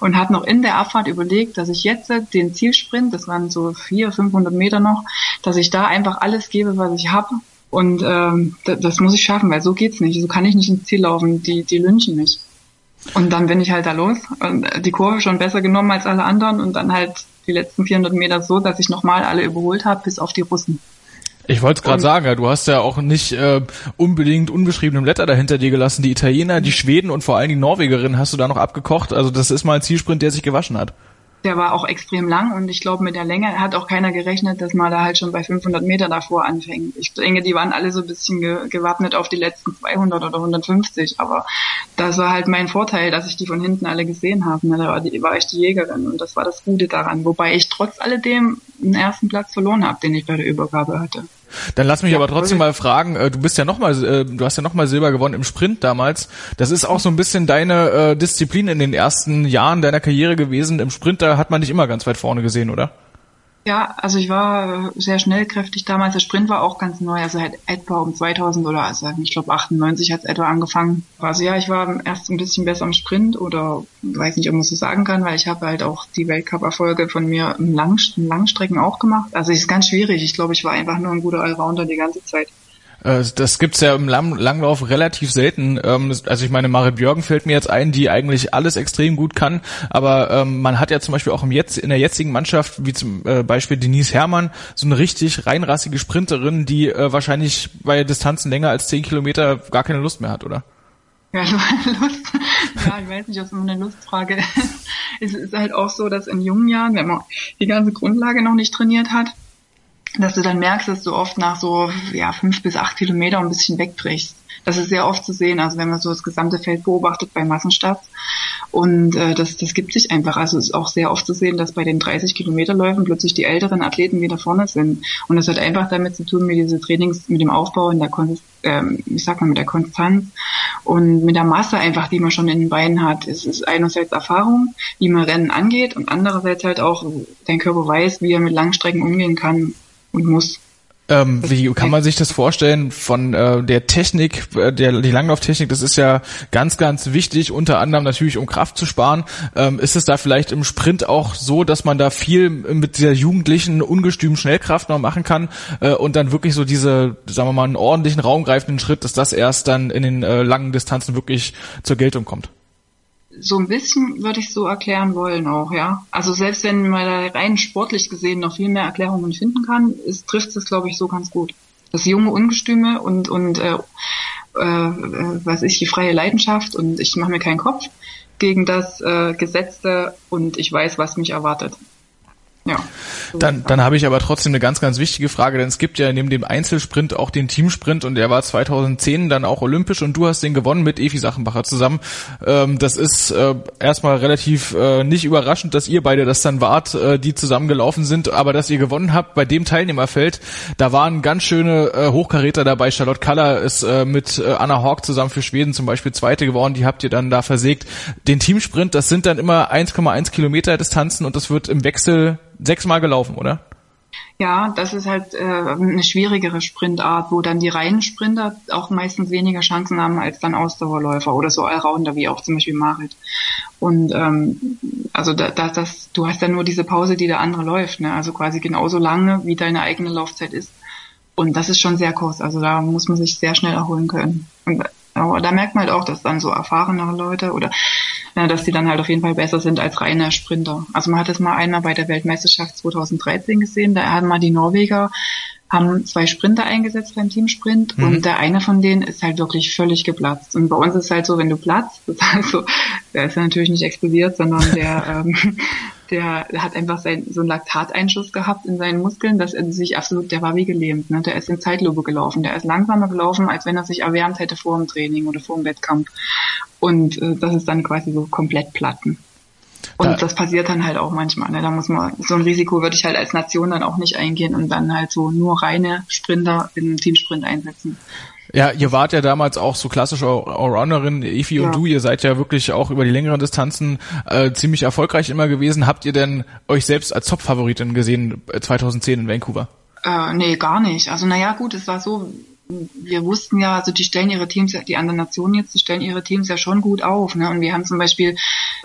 und habe noch in der Abfahrt überlegt dass ich jetzt den Zielsprint das waren so vier 500 Meter noch dass ich da einfach alles gebe was ich habe und ähm, das, das muss ich schaffen, weil so geht's nicht. So kann ich nicht ins Ziel laufen. Die, die lynchen mich. Und dann bin ich halt da los und die Kurve schon besser genommen als alle anderen und dann halt die letzten 400 Meter so, dass ich nochmal alle überholt habe, bis auf die Russen. Ich wollte es gerade sagen, ja, du hast ja auch nicht äh, unbedingt unbeschriebene Blätter dahinter dir gelassen. Die Italiener, die Schweden und vor allem die Norwegerinnen hast du da noch abgekocht. Also das ist mal ein Zielsprint, der sich gewaschen hat der war auch extrem lang und ich glaube mit der Länge hat auch keiner gerechnet, dass man da halt schon bei 500 Meter davor anfängt. Ich denke, die waren alle so ein bisschen ge gewappnet auf die letzten 200 oder 150, aber das war halt mein Vorteil, dass ich die von hinten alle gesehen habe. Ne? Da war, die, war ich die Jägerin und das war das Gute daran, wobei ich trotz alledem einen ersten Platz verloren habe, den ich bei der Übergabe hatte. Dann lass mich ja, aber trotzdem mal fragen, äh, du bist ja nochmal, äh, du hast ja nochmal Silber gewonnen im Sprint damals. Das ist auch so ein bisschen deine äh, Disziplin in den ersten Jahren deiner Karriere gewesen. Im Sprint, da hat man dich immer ganz weit vorne gesehen, oder? Ja, also ich war sehr schnellkräftig damals. Der Sprint war auch ganz neu, also halt etwa um 2000 oder also ich glaube 98 hat es etwa angefangen. Also ja, ich war erst ein bisschen besser im Sprint oder weiß nicht, ob man so sagen kann, weil ich habe halt auch die Weltcup-Erfolge von mir im, im Langstrecken auch gemacht. Also es ist ganz schwierig. Ich glaube, ich war einfach nur ein guter Allrounder die ganze Zeit. Äh, das gibt's ja im Langlauf relativ selten. Ähm, also ich meine, Marit Björgen fällt mir jetzt ein, die eigentlich alles extrem gut kann, aber ähm, man hat ja zum Beispiel auch im jetzt, in der jetzigen Mannschaft, wie zum äh, Beispiel Denise Herrmann, so eine richtig reinrassige Sprinterin, die äh, wahrscheinlich bei Distanzen länger als zehn Kilometer gar keine Lust mehr hat, oder? Ja, Lust. Ja, ich weiß nicht, ob es nur eine Lustfrage ist. Es ist halt auch so, dass in jungen Jahren, wenn man die ganze Grundlage noch nicht trainiert hat, dass du dann merkst, dass du oft nach so ja, fünf bis acht Kilometer ein bisschen wegbrichst. Das ist sehr oft zu sehen, also wenn man so das gesamte Feld beobachtet bei Massenstarts. Und äh, das, das gibt sich einfach. Also es ist auch sehr oft zu sehen, dass bei den 30 Kilometerläufen plötzlich die älteren Athleten wieder vorne sind. Und das hat einfach damit zu tun mit diese Trainings, mit dem Aufbau in der Konsistenz, ähm, ich sag mal, mit der Konstanz und mit der Masse einfach, die man schon in den Beinen hat. Es ist einerseits Erfahrung, wie man Rennen angeht und andererseits halt auch, dein Körper weiß, wie er mit Langstrecken umgehen kann und muss. Ähm, wie kann man sich das vorstellen von äh, der Technik, äh, der die Langlauftechnik, das ist ja ganz, ganz wichtig, unter anderem natürlich um Kraft zu sparen. Ähm, ist es da vielleicht im Sprint auch so, dass man da viel mit dieser jugendlichen, ungestümen Schnellkraft noch machen kann äh, und dann wirklich so diese, sagen wir mal, einen ordentlichen, raumgreifenden Schritt, dass das erst dann in den äh, langen Distanzen wirklich zur Geltung kommt? So ein bisschen würde ich so erklären wollen auch, ja. Also selbst wenn man da rein sportlich gesehen noch viel mehr Erklärungen finden kann, ist, trifft es, glaube ich, so ganz gut. Das junge Ungestüme und, und äh, äh, was ich, die freie Leidenschaft und ich mache mir keinen Kopf gegen das äh, Gesetzte und ich weiß, was mich erwartet. Ja. Dann, dann habe ich aber trotzdem eine ganz, ganz wichtige Frage, denn es gibt ja neben dem Einzelsprint auch den Teamsprint und der war 2010 dann auch olympisch und du hast den gewonnen mit Evi Sachenbacher zusammen. Ähm, das ist äh, erstmal relativ äh, nicht überraschend, dass ihr beide das dann wart, äh, die zusammengelaufen sind, aber dass ihr gewonnen habt bei dem Teilnehmerfeld, da waren ganz schöne äh, Hochkaräter dabei. Charlotte Kaller ist äh, mit äh, Anna Hawk zusammen für Schweden zum Beispiel Zweite geworden, die habt ihr dann da versägt. Den Teamsprint, das sind dann immer 1,1 Kilometer Distanzen und das wird im Wechsel sechsmal gelaufen, oder? Ja, das ist halt äh, eine schwierigere Sprintart, wo dann die reinen Sprinter auch meistens weniger Chancen haben als dann Ausdauerläufer oder so Allrounder wie auch zum Beispiel Marit. Und ähm, also da, da, das, du hast ja nur diese Pause, die der andere läuft, ne? Also quasi genauso lange, wie deine eigene Laufzeit ist. Und das ist schon sehr kurz. Also da muss man sich sehr schnell erholen können. Und aber da merkt man halt auch, dass dann so erfahrenere Leute oder ja, dass die dann halt auf jeden Fall besser sind als reine Sprinter. Also man hat es mal einmal bei der Weltmeisterschaft 2013 gesehen, da haben mal die Norweger haben zwei Sprinter eingesetzt beim Teamsprint mhm. und der eine von denen ist halt wirklich völlig geplatzt. Und bei uns ist halt so, wenn du platzt, das ist halt so, der ist ja natürlich nicht explodiert, sondern der, ähm, der hat einfach sein, so einen Laktateinschuss gehabt in seinen Muskeln, dass er sich absolut, der war wie gelähmt, ne? Der ist in Zeitlupe gelaufen, der ist langsamer gelaufen, als wenn er sich erwärmt hätte vor dem Training oder vor dem Wettkampf. Und äh, das ist dann quasi so komplett platten. Und da, das passiert dann halt auch manchmal. Ne? Da muss man, so ein Risiko würde ich halt als Nation dann auch nicht eingehen und dann halt so nur reine Sprinter in Teamsprint einsetzen. Ja, ihr wart ja damals auch so klassische Allrounderin, Efi ja. und du, ihr seid ja wirklich auch über die längeren Distanzen äh, ziemlich erfolgreich immer gewesen. Habt ihr denn euch selbst als Top-Favoritin gesehen 2010 äh, in Vancouver? Äh, nee, gar nicht. Also naja, gut, es war so, wir wussten ja, also die stellen ihre Teams, die anderen Nationen jetzt, die stellen ihre Teams ja schon gut auf. Ne? Und wir haben zum Beispiel,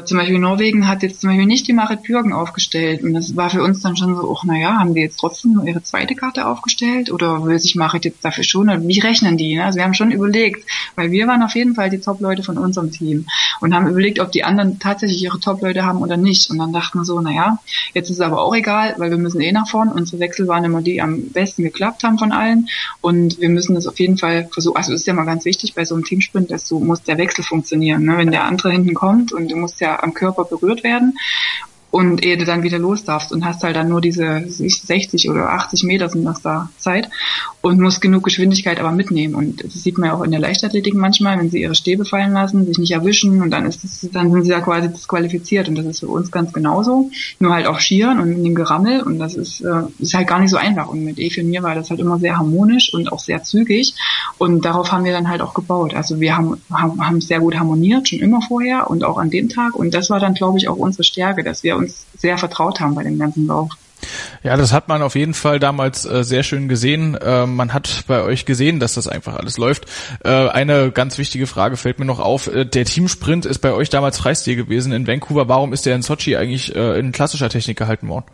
zum Beispiel Norwegen hat jetzt zum Beispiel nicht die Marit Bürgen aufgestellt. Und das war für uns dann schon so, ach naja, haben die jetzt trotzdem nur ihre zweite Karte aufgestellt? Oder will sich Marit jetzt dafür schon? Wie rechnen die? Ne? Also wir haben schon überlegt, weil wir waren auf jeden Fall die Top-Leute von unserem Team und haben überlegt, ob die anderen tatsächlich ihre Top-Leute haben oder nicht. Und dann dachten wir so, naja, jetzt ist es aber auch egal, weil wir müssen eh nach vorn. Unsere Wechsel waren immer die, die am besten geklappt haben von allen. Und wir müssen das auf jeden Fall versuchen, also ist ja mal ganz wichtig bei so einem Teamsprint, dass du muss der Wechsel funktionieren. Ne? Wenn der andere hinten kommt und du musst ja am Körper berührt werden und ehe du dann wieder los darfst und hast halt dann nur diese 60 oder 80 Meter sind das da Zeit und musst genug Geschwindigkeit aber mitnehmen. Und das sieht man ja auch in der Leichtathletik manchmal, wenn sie ihre Stäbe fallen lassen, sich nicht erwischen und dann ist das, dann sind sie ja quasi disqualifiziert. Und das ist für uns ganz genauso, nur halt auf Skiern und in dem Gerammel. Und das ist, äh, ist halt gar nicht so einfach. Und mit Evi und mir war das halt immer sehr harmonisch und auch sehr zügig. Und darauf haben wir dann halt auch gebaut, also wir haben, haben, haben sehr gut harmoniert, schon immer vorher und auch an dem Tag. Und das war dann glaube ich auch unsere Stärke, dass wir uns uns sehr vertraut haben bei dem ganzen Lauf. Ja, das hat man auf jeden Fall damals äh, sehr schön gesehen. Äh, man hat bei euch gesehen, dass das einfach alles läuft. Äh, eine ganz wichtige Frage fällt mir noch auf. Äh, der Teamsprint ist bei euch damals Freistil gewesen in Vancouver. Warum ist der in Sochi eigentlich äh, in klassischer Technik gehalten worden?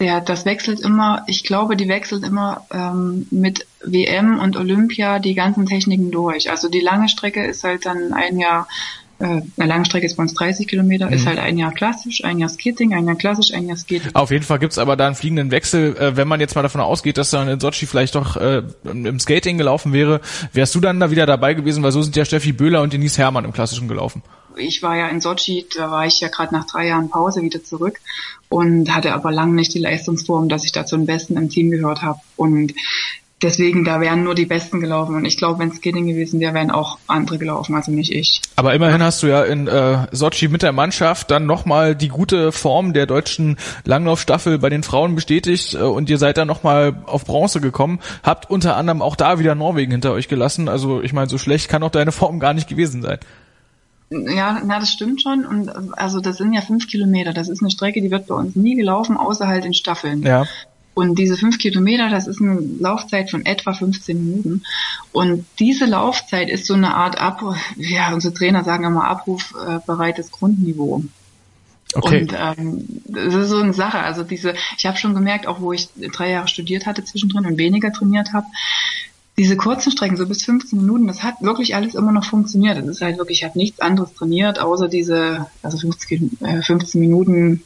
Ja, das wechselt immer, ich glaube, die wechselt immer ähm, mit WM und Olympia die ganzen Techniken durch. Also die lange Strecke ist halt dann ein Jahr äh, Langstrecke ist bei uns 30 Kilometer, mhm. ist halt ein Jahr klassisch, ein Jahr Skating, ein Jahr klassisch, ein Jahr Skating. Auf jeden Fall gibt's aber da einen fliegenden Wechsel. Äh, wenn man jetzt mal davon ausgeht, dass dann in Sochi vielleicht doch äh, im Skating gelaufen wäre, wärst du dann da wieder dabei gewesen, weil so sind ja Steffi Böhler und Denise Herrmann im Klassischen gelaufen. Ich war ja in Sochi, da war ich ja gerade nach drei Jahren Pause wieder zurück und hatte aber lange nicht die Leistungsform, dass ich da zu den Besten im Team gehört habe. Und deswegen, da wären nur die Besten gelaufen. Und ich glaube, wenn es Skating gewesen wäre, wären auch andere gelaufen, also nicht ich. Aber immerhin hast du ja in äh, Sochi mit der Mannschaft dann nochmal die gute Form der deutschen Langlaufstaffel bei den Frauen bestätigt äh, und ihr seid dann nochmal auf Bronze gekommen. Habt unter anderem auch da wieder Norwegen hinter euch gelassen. Also ich meine, so schlecht kann auch deine Form gar nicht gewesen sein. Ja, na, das stimmt schon. Und also das sind ja fünf Kilometer. Das ist eine Strecke, die wird bei uns nie gelaufen, außer halt in Staffeln. Ja. Und diese fünf Kilometer, das ist eine Laufzeit von etwa 15 Minuten. Und diese Laufzeit ist so eine Art Abruf, ja, unsere Trainer sagen immer abrufbereites Grundniveau. Okay. Und ähm, das ist so eine Sache. Also diese, ich habe schon gemerkt, auch wo ich drei Jahre studiert hatte zwischendrin und weniger trainiert habe, diese kurzen Strecken, so bis 15 Minuten, das hat wirklich alles immer noch funktioniert. Das ist halt wirklich, ich habe nichts anderes trainiert, außer diese, also 15, äh, 15 Minuten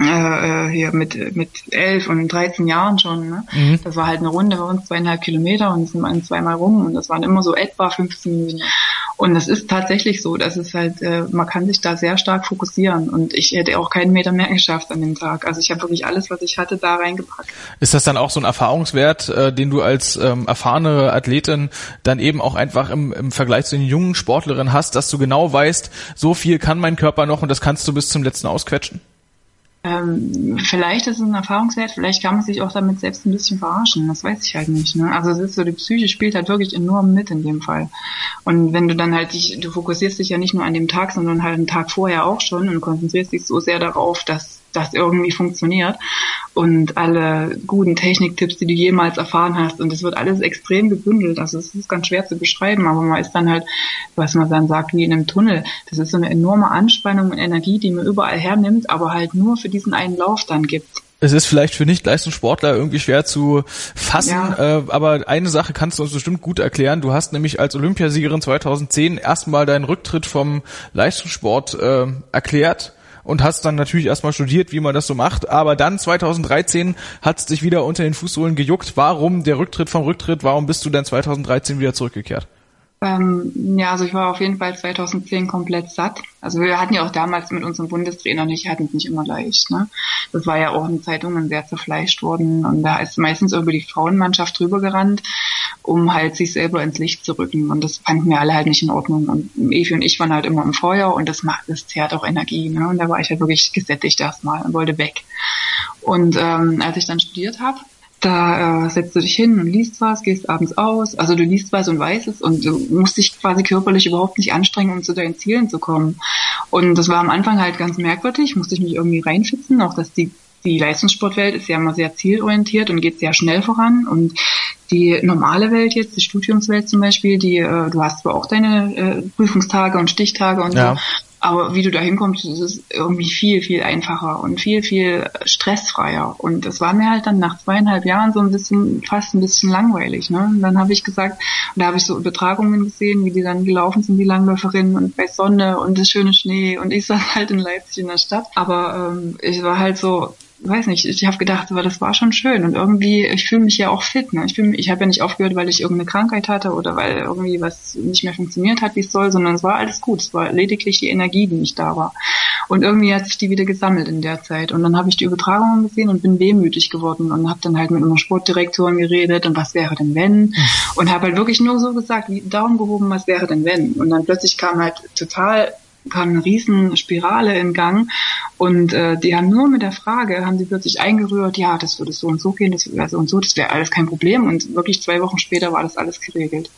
äh, äh, hier mit mit elf und 13 Jahren schon. Ne? Mhm. Das war halt eine Runde bei uns zweieinhalb Kilometer und sind wir zweimal rum und das waren immer so etwa 15 Minuten. Und das ist tatsächlich so, dass es halt, äh, man kann sich da sehr stark fokussieren und ich hätte auch keinen Meter mehr geschafft an dem Tag. Also ich habe wirklich alles, was ich hatte, da reingepackt. Ist das dann auch so ein Erfahrungswert, äh, den du als ähm, erfahrene Athletin dann eben auch einfach im, im Vergleich zu den jungen Sportlerinnen hast, dass du genau weißt, so viel kann mein Körper noch und das kannst du bis zum letzten ausquetschen? Ähm, vielleicht ist es ein Erfahrungswert, vielleicht kann man sich auch damit selbst ein bisschen verarschen, das weiß ich halt nicht. Ne? Also es ist so, die Psyche spielt halt wirklich enorm mit in dem Fall. Und wenn du dann halt dich, du fokussierst dich ja nicht nur an dem Tag, sondern halt einen Tag vorher auch schon und konzentrierst dich so sehr darauf, dass das irgendwie funktioniert und alle guten Techniktipps, die du jemals erfahren hast und es wird alles extrem gebündelt. Also es ist ganz schwer zu beschreiben, aber man ist dann halt, was man dann sagt, wie in einem Tunnel. Das ist so eine enorme Anspannung und Energie, die man überall hernimmt, aber halt nur für diesen einen Lauf dann gibt es ist vielleicht für Nicht-Leistungssportler irgendwie schwer zu fassen, ja. äh, aber eine Sache kannst du uns bestimmt gut erklären. Du hast nämlich als Olympiasiegerin 2010 erstmal deinen Rücktritt vom Leistungssport äh, erklärt und hast dann natürlich erstmal studiert, wie man das so macht. Aber dann 2013 hat es dich wieder unter den Fußsohlen gejuckt. Warum der Rücktritt vom Rücktritt? Warum bist du dann 2013 wieder zurückgekehrt? Ähm, ja, also ich war auf jeden Fall 2010 komplett satt. Also wir hatten ja auch damals mit unserem Bundestrainer nicht, hatten es nicht immer leicht. Ne? Das war ja auch in Zeitungen sehr zerfleischt worden und da ist meistens über die Frauenmannschaft drüber gerannt, um halt sich selber ins Licht zu rücken und das fanden wir alle halt nicht in Ordnung und Evi und ich waren halt immer im Feuer und das macht, das zehrt auch Energie. Ne? Und da war ich halt wirklich gesättigt erstmal und wollte weg. Und ähm, als ich dann studiert habe, da äh, setzt du dich hin und liest was, gehst abends aus. Also du liest was und weißt es und du musst dich quasi körperlich überhaupt nicht anstrengen, um zu deinen Zielen zu kommen. Und das war am Anfang halt ganz merkwürdig, musste ich mich irgendwie reinfitzen, auch dass die die Leistungssportwelt ist ja immer sehr zielorientiert und geht sehr schnell voran und die normale Welt jetzt, die Studiumswelt zum Beispiel, die äh, du hast zwar auch deine äh, Prüfungstage und Stichtage und ja. so, aber wie du da hinkommst, ist es irgendwie viel, viel einfacher und viel, viel stressfreier. Und das war mir halt dann nach zweieinhalb Jahren so ein bisschen, fast ein bisschen langweilig. Ne? Und dann habe ich gesagt, und da habe ich so Übertragungen gesehen, wie die dann gelaufen sind, die Langläuferinnen und bei Sonne und das schöne Schnee. Und ich saß halt in Leipzig in der Stadt. Aber ähm, ich war halt so, weiß nicht, ich habe gedacht, aber das war schon schön und irgendwie, ich fühle mich ja auch fit. Ne? Ich, fühl, ich habe ja nicht aufgehört, weil ich irgendeine Krankheit hatte oder weil irgendwie was nicht mehr funktioniert hat, wie es soll, sondern es war alles gut. Es war lediglich die Energie, die nicht da war. Und irgendwie hat sich die wieder gesammelt in der Zeit. Und dann habe ich die Übertragungen gesehen und bin wehmütig geworden und habe dann halt mit einer Sportdirektorin geredet und was wäre denn wenn? Und habe halt wirklich nur so gesagt, wie Daumen gehoben, was wäre denn wenn? Und dann plötzlich kam halt total kam eine riesen in Gang und äh, die haben nur mit der Frage, haben sie plötzlich eingerührt, ja, das würde so und so gehen, das wäre so und so, das wäre alles kein Problem und wirklich zwei Wochen später war das alles geregelt.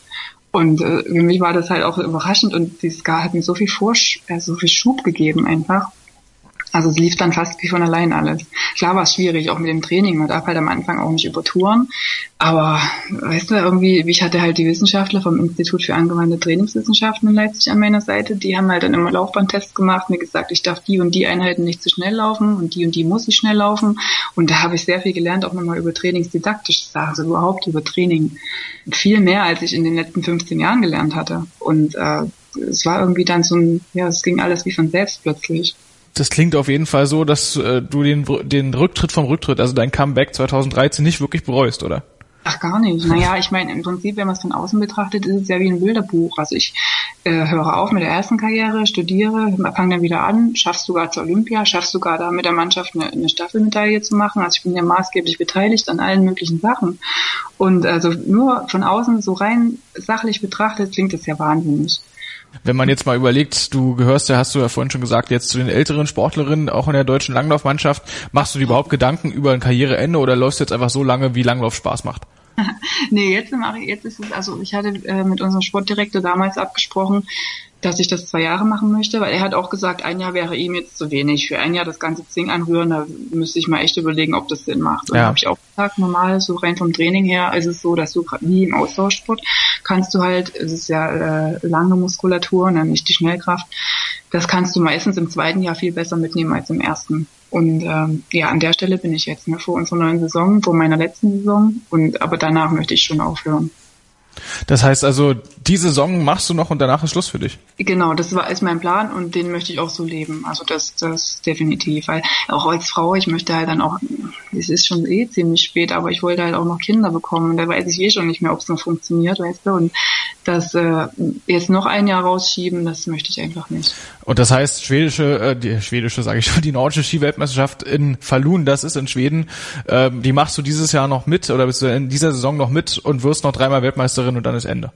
Und äh, für mich war das halt auch überraschend und die Ska hat mir so viel Vorsch äh, so viel Schub gegeben einfach. Also es lief dann fast wie von allein alles. Klar war es schwierig, auch mit dem Training. Man darf halt am Anfang auch nicht übertouren. Aber weißt du, irgendwie, ich hatte halt die Wissenschaftler vom Institut für angewandte Trainingswissenschaften in Leipzig an meiner Seite. Die haben halt dann immer Laufbahntests gemacht, mir gesagt, ich darf die und die Einheiten nicht zu schnell laufen und die und die muss ich schnell laufen. Und da habe ich sehr viel gelernt, auch nochmal über trainingsdidaktische Sachen, also überhaupt über Training. Viel mehr, als ich in den letzten 15 Jahren gelernt hatte. Und äh, es war irgendwie dann so ein, ja, es ging alles wie von selbst plötzlich. Das klingt auf jeden Fall so, dass äh, du den, den Rücktritt vom Rücktritt, also dein Comeback 2013 nicht wirklich bereust, oder? Ach, gar nicht. Naja, ich meine, im Prinzip, wenn man es von außen betrachtet, ist es ja wie ein Bilderbuch. Also ich äh, höre auf mit der ersten Karriere, studiere, fange dann wieder an, schaffst sogar zur Olympia, schaffst sogar da mit der Mannschaft eine, eine Staffelmedaille zu machen. Also ich bin ja maßgeblich beteiligt an allen möglichen Sachen. Und also nur von außen so rein sachlich betrachtet klingt das ja wahnsinnig. Wenn man jetzt mal überlegt, du gehörst ja, hast du ja vorhin schon gesagt, jetzt zu den älteren Sportlerinnen, auch in der deutschen Langlaufmannschaft, machst du dir überhaupt Gedanken über ein Karriereende oder läufst du jetzt einfach so lange, wie Langlauf Spaß macht? nee, jetzt mache ich, jetzt ist es, also ich hatte äh, mit unserem Sportdirektor damals abgesprochen, dass ich das zwei Jahre machen möchte, weil er hat auch gesagt, ein Jahr wäre ihm jetzt zu wenig. Für ein Jahr das ganze Ding anrühren, da müsste ich mal echt überlegen, ob das Sinn macht. Und ja. habe ich auch gesagt, normal, so rein vom Training her ist es so, dass du wie im Austauschsport kannst du halt, es ist ja äh, lange Muskulatur, ne, nicht die Schnellkraft, das kannst du meistens im zweiten Jahr viel besser mitnehmen als im ersten. Und ähm, ja, an der Stelle bin ich jetzt ne, vor unserer neuen Saison, vor meiner letzten Saison. Und aber danach möchte ich schon aufhören. Das heißt also, die Saison machst du noch und danach ist Schluss für dich. Genau, das war ist mein Plan und den möchte ich auch so leben. Also das, das definitiv. Weil auch als Frau, ich möchte halt dann auch, es ist schon eh ziemlich spät, aber ich wollte halt auch noch Kinder bekommen. Da weiß ich eh schon nicht mehr, ob es noch funktioniert, weißt du. Und das äh, jetzt noch ein Jahr rausschieben, das möchte ich einfach nicht. Und das heißt, schwedische, äh, die schwedische sage ich schon, die nordische Skiweltmeisterschaft in Falun, das ist in Schweden, äh, die machst du dieses Jahr noch mit oder bist du in dieser Saison noch mit und wirst noch dreimal Weltmeisterin und dann ist Ende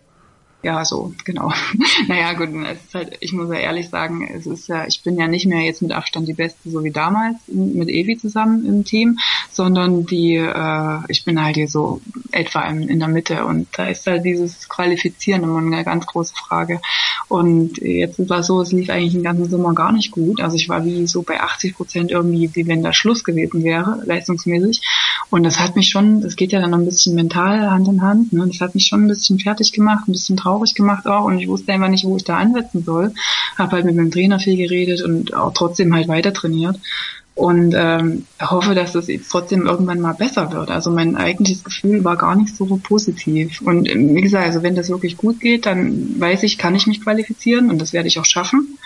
ja, so, genau. naja, gut, es ist halt, ich muss ja ehrlich sagen, es ist ja, ich bin ja nicht mehr jetzt mit Abstand die Beste, so wie damals mit Evi zusammen im Team, sondern die, äh, ich bin halt hier so etwa in, der Mitte und da ist halt dieses Qualifizieren immer eine ganz große Frage. Und jetzt war es so, es lief eigentlich den ganzen Sommer gar nicht gut. Also ich war wie so bei 80 Prozent irgendwie, wie wenn da Schluss gewesen wäre, leistungsmäßig. Und das hat mich schon, das geht ja dann noch ein bisschen mental Hand in Hand, ne? das hat mich schon ein bisschen fertig gemacht, ein bisschen traurig traurig gemacht auch und ich wusste einfach nicht, wo ich da ansetzen soll. Habe halt mit meinem Trainer viel geredet und auch trotzdem halt weiter trainiert und ähm, hoffe, dass das jetzt trotzdem irgendwann mal besser wird. Also mein eigentliches Gefühl war gar nicht so positiv. Und wie gesagt, also wenn das wirklich gut geht, dann weiß ich, kann ich mich qualifizieren und das werde ich auch schaffen.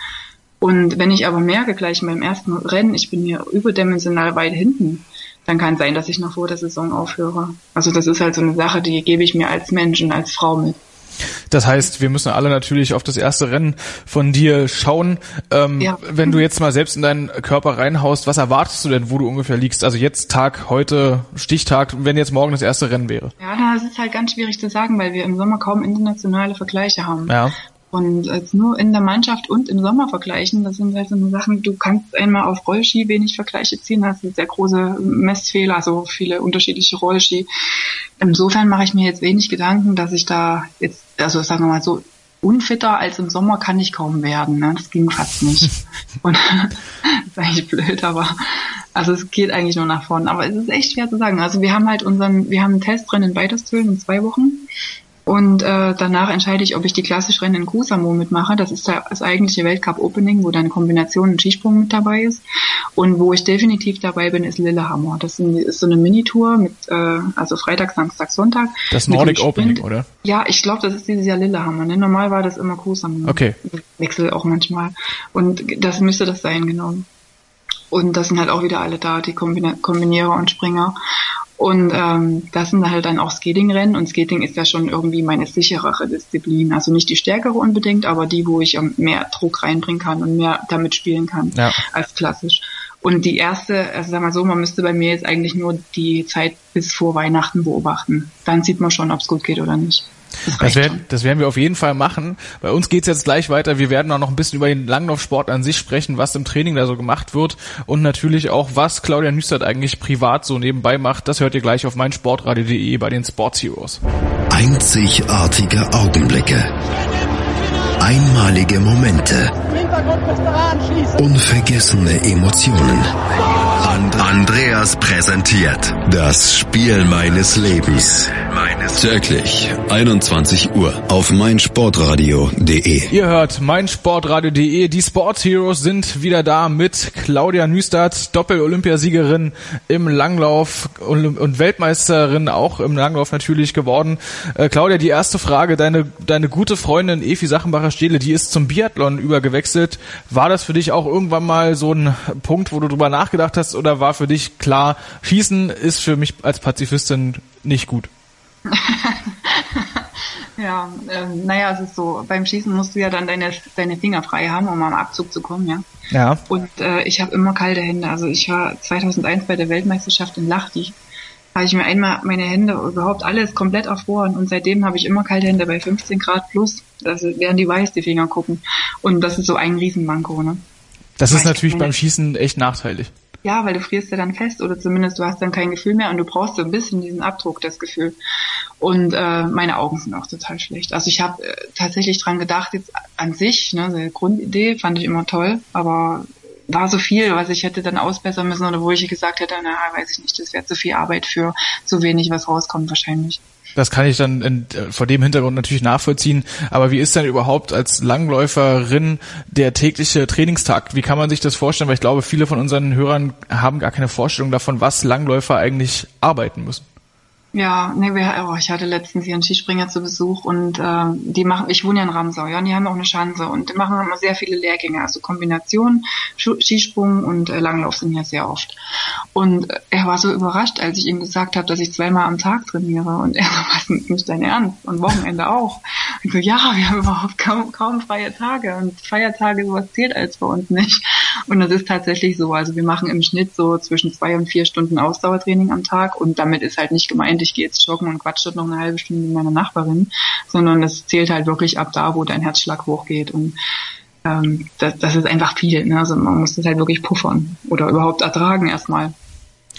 Und wenn ich aber merke gleich beim ersten Rennen, ich bin hier überdimensional weit hinten, dann kann es sein, dass ich noch vor der Saison aufhöre. Also das ist halt so eine Sache, die gebe ich mir als Mensch und als Frau mit. Das heißt, wir müssen alle natürlich auf das erste Rennen von dir schauen. Ähm, ja. Wenn du jetzt mal selbst in deinen Körper reinhaust, was erwartest du denn, wo du ungefähr liegst? Also jetzt Tag, heute Stichtag, wenn jetzt morgen das erste Rennen wäre. Ja, das ist halt ganz schwierig zu sagen, weil wir im Sommer kaum internationale Vergleiche haben. Ja. Und als nur in der Mannschaft und im Sommer vergleichen, das sind halt so Sachen, du kannst einmal auf Rollski wenig Vergleiche ziehen, hast sehr große Messfehler, also viele unterschiedliche Rollski. Insofern mache ich mir jetzt wenig Gedanken, dass ich da jetzt, also sagen wir mal so, unfitter als im Sommer kann ich kaum werden. Ne? Das ging fast nicht. Und das ist eigentlich blöd, aber also es geht eigentlich nur nach vorne. Aber es ist echt schwer zu sagen. Also wir haben halt unseren, wir haben einen Test drin in Weiterstölen in zwei Wochen. Und äh, danach entscheide ich, ob ich die klassische Rennen in Kusamo mitmache. Das ist das eigentliche Weltcup-Opening, wo dann Kombination und Skisprung mit dabei ist. Und wo ich definitiv dabei bin, ist Lillehammer. Das ist so eine Minitour mit, äh, also Freitag, Samstag, Sonntag. Das Nordic Opening, oder? Ja, ich glaube, das ist dieses Jahr Lillehammer. Ne? Normal war das immer Kusamo. Okay. Wechsel auch manchmal. Und das müsste das sein, genau. Und das sind halt auch wieder alle da, die Kombinierer und Springer. Und ähm, das sind halt dann auch Skatingrennen und Skating ist ja schon irgendwie meine sicherere Disziplin. Also nicht die stärkere unbedingt, aber die, wo ich mehr Druck reinbringen kann und mehr damit spielen kann ja. als klassisch. Und die erste, also sag mal so, man müsste bei mir jetzt eigentlich nur die Zeit bis vor Weihnachten beobachten. Dann sieht man schon, ob es gut geht oder nicht. Das, werden, das werden wir auf jeden Fall machen. Bei uns geht's jetzt gleich weiter. Wir werden auch noch ein bisschen über den Langlaufsport an sich sprechen, was im Training da so gemacht wird und natürlich auch, was Claudia Nüstert eigentlich privat so nebenbei macht. Das hört ihr gleich auf meinsportradio.de bei den Sports Heroes. Einzigartige Augenblicke. Einmalige Momente. Unvergessene Emotionen. And Andreas präsentiert das Spiel meines Lebens Täglich 21 Uhr auf meinsportradio.de. Ihr hört meinsportradio.de. Die Sports Heroes sind wieder da mit Claudia Nüstert, Doppel-Olympiasiegerin im Langlauf und Weltmeisterin auch im Langlauf natürlich geworden. Äh, Claudia, die erste Frage. Deine, deine gute Freundin Efi Sachenbacher-Stehle, die ist zum Biathlon übergewechselt. War das für dich auch irgendwann mal so ein Punkt, wo du drüber nachgedacht hast oder war für dich klar, Schießen ist für mich als Pazifistin nicht gut? ja, ähm, naja, es ist so, beim Schießen musst du ja dann deine, deine Finger frei haben, um am Abzug zu kommen, ja. Ja. Und äh, ich habe immer kalte Hände. Also ich war 2001 bei der Weltmeisterschaft in Lachti. Habe ich mir einmal meine Hände überhaupt alles komplett erfroren und seitdem habe ich immer kalte Hände bei 15 Grad plus. Das werden die weiß, die Finger gucken. Und das ist so ein Riesenmanko, ne? Das ist natürlich beim Schießen echt nachteilig. Ja, weil du frierst ja dann fest oder zumindest du hast dann kein Gefühl mehr und du brauchst so ein bisschen diesen Abdruck, das Gefühl. Und äh, meine Augen sind auch total schlecht. Also ich habe äh, tatsächlich dran gedacht, jetzt an sich, ne, die Grundidee fand ich immer toll, aber war so viel, was ich hätte dann ausbessern müssen oder wo ich gesagt hätte, na, weiß ich nicht, das wäre zu viel Arbeit für zu wenig, was rauskommt wahrscheinlich. Das kann ich dann in, vor dem Hintergrund natürlich nachvollziehen. Aber wie ist denn überhaupt als Langläuferin der tägliche Trainingstag? Wie kann man sich das vorstellen? Weil ich glaube, viele von unseren Hörern haben gar keine Vorstellung davon, was Langläufer eigentlich arbeiten müssen. Ja, nee, wir, oh, ich hatte letztens hier einen Skispringer zu Besuch und äh, die machen, ich wohne ja in Ramsau, ja, und die haben auch eine Schanze und die machen immer sehr viele Lehrgänge, also Kombination, Skisprung und äh, Langlauf sind ja sehr oft. Und äh, er war so überrascht, als ich ihm gesagt habe, dass ich zweimal am Tag trainiere und er so, was ist nicht dein Ernst? Und Wochenende auch. Ich so, ja, wir haben überhaupt kaum, kaum freie Tage und Feiertage, sowas zählt als bei uns nicht. Und das ist tatsächlich so, also wir machen im Schnitt so zwischen zwei und vier Stunden Ausdauertraining am Tag und damit ist halt nicht gemeint, ich gehe jetzt joggen und quatsch dort noch eine halbe Stunde mit meiner Nachbarin, sondern es zählt halt wirklich ab da, wo dein Herzschlag hochgeht und ähm, das, das ist einfach viel. Ne? Also man muss das halt wirklich puffern oder überhaupt ertragen erstmal.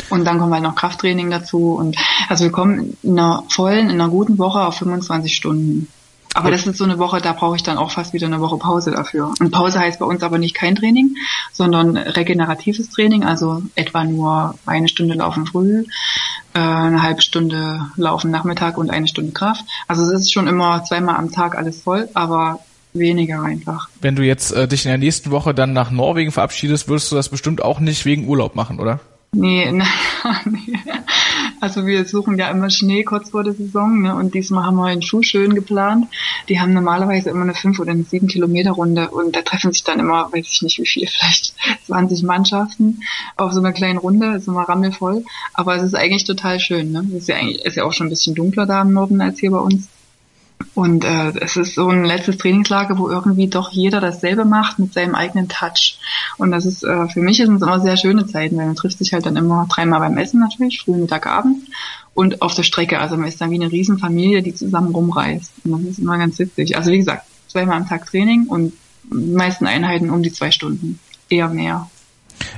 Und dann kommen halt noch Krafttraining dazu und also wir kommen in einer vollen, in einer guten Woche auf 25 Stunden. Aber das ist so eine Woche, da brauche ich dann auch fast wieder eine Woche Pause dafür. Und Pause heißt bei uns aber nicht kein Training, sondern regeneratives Training, also etwa nur eine Stunde laufen früh, äh, eine halbe Stunde laufen Nachmittag und eine Stunde Kraft. Also es ist schon immer zweimal am Tag alles voll, aber weniger einfach. Wenn du jetzt äh, dich in der nächsten Woche dann nach Norwegen verabschiedest, würdest du das bestimmt auch nicht wegen Urlaub machen, oder? Nee, naja, nee. Also wir suchen ja immer Schnee kurz vor der Saison ne? und diesmal haben wir einen Schuh schön geplant. Die haben normalerweise immer eine fünf oder eine sieben Kilometer Runde und da treffen sich dann immer, weiß ich nicht wie viel, vielleicht 20 Mannschaften auf so einer kleinen Runde, ist immer rammelvoll. Aber es ist eigentlich total schön. Ne? Es ist ja, eigentlich, ist ja auch schon ein bisschen dunkler da im Norden als hier bei uns. Und äh, es ist so ein letztes Trainingslager, wo irgendwie doch jeder dasselbe macht mit seinem eigenen Touch. Und das ist äh, für mich sind es immer sehr schöne Zeiten, weil man trifft sich halt dann immer dreimal beim Essen natürlich, früh, Mittag, Abend und auf der Strecke. Also man ist dann wie eine Riesenfamilie, die zusammen rumreist. Und das ist immer ganz witzig. Also wie gesagt, zweimal am Tag Training und meisten Einheiten um die zwei Stunden. Eher mehr.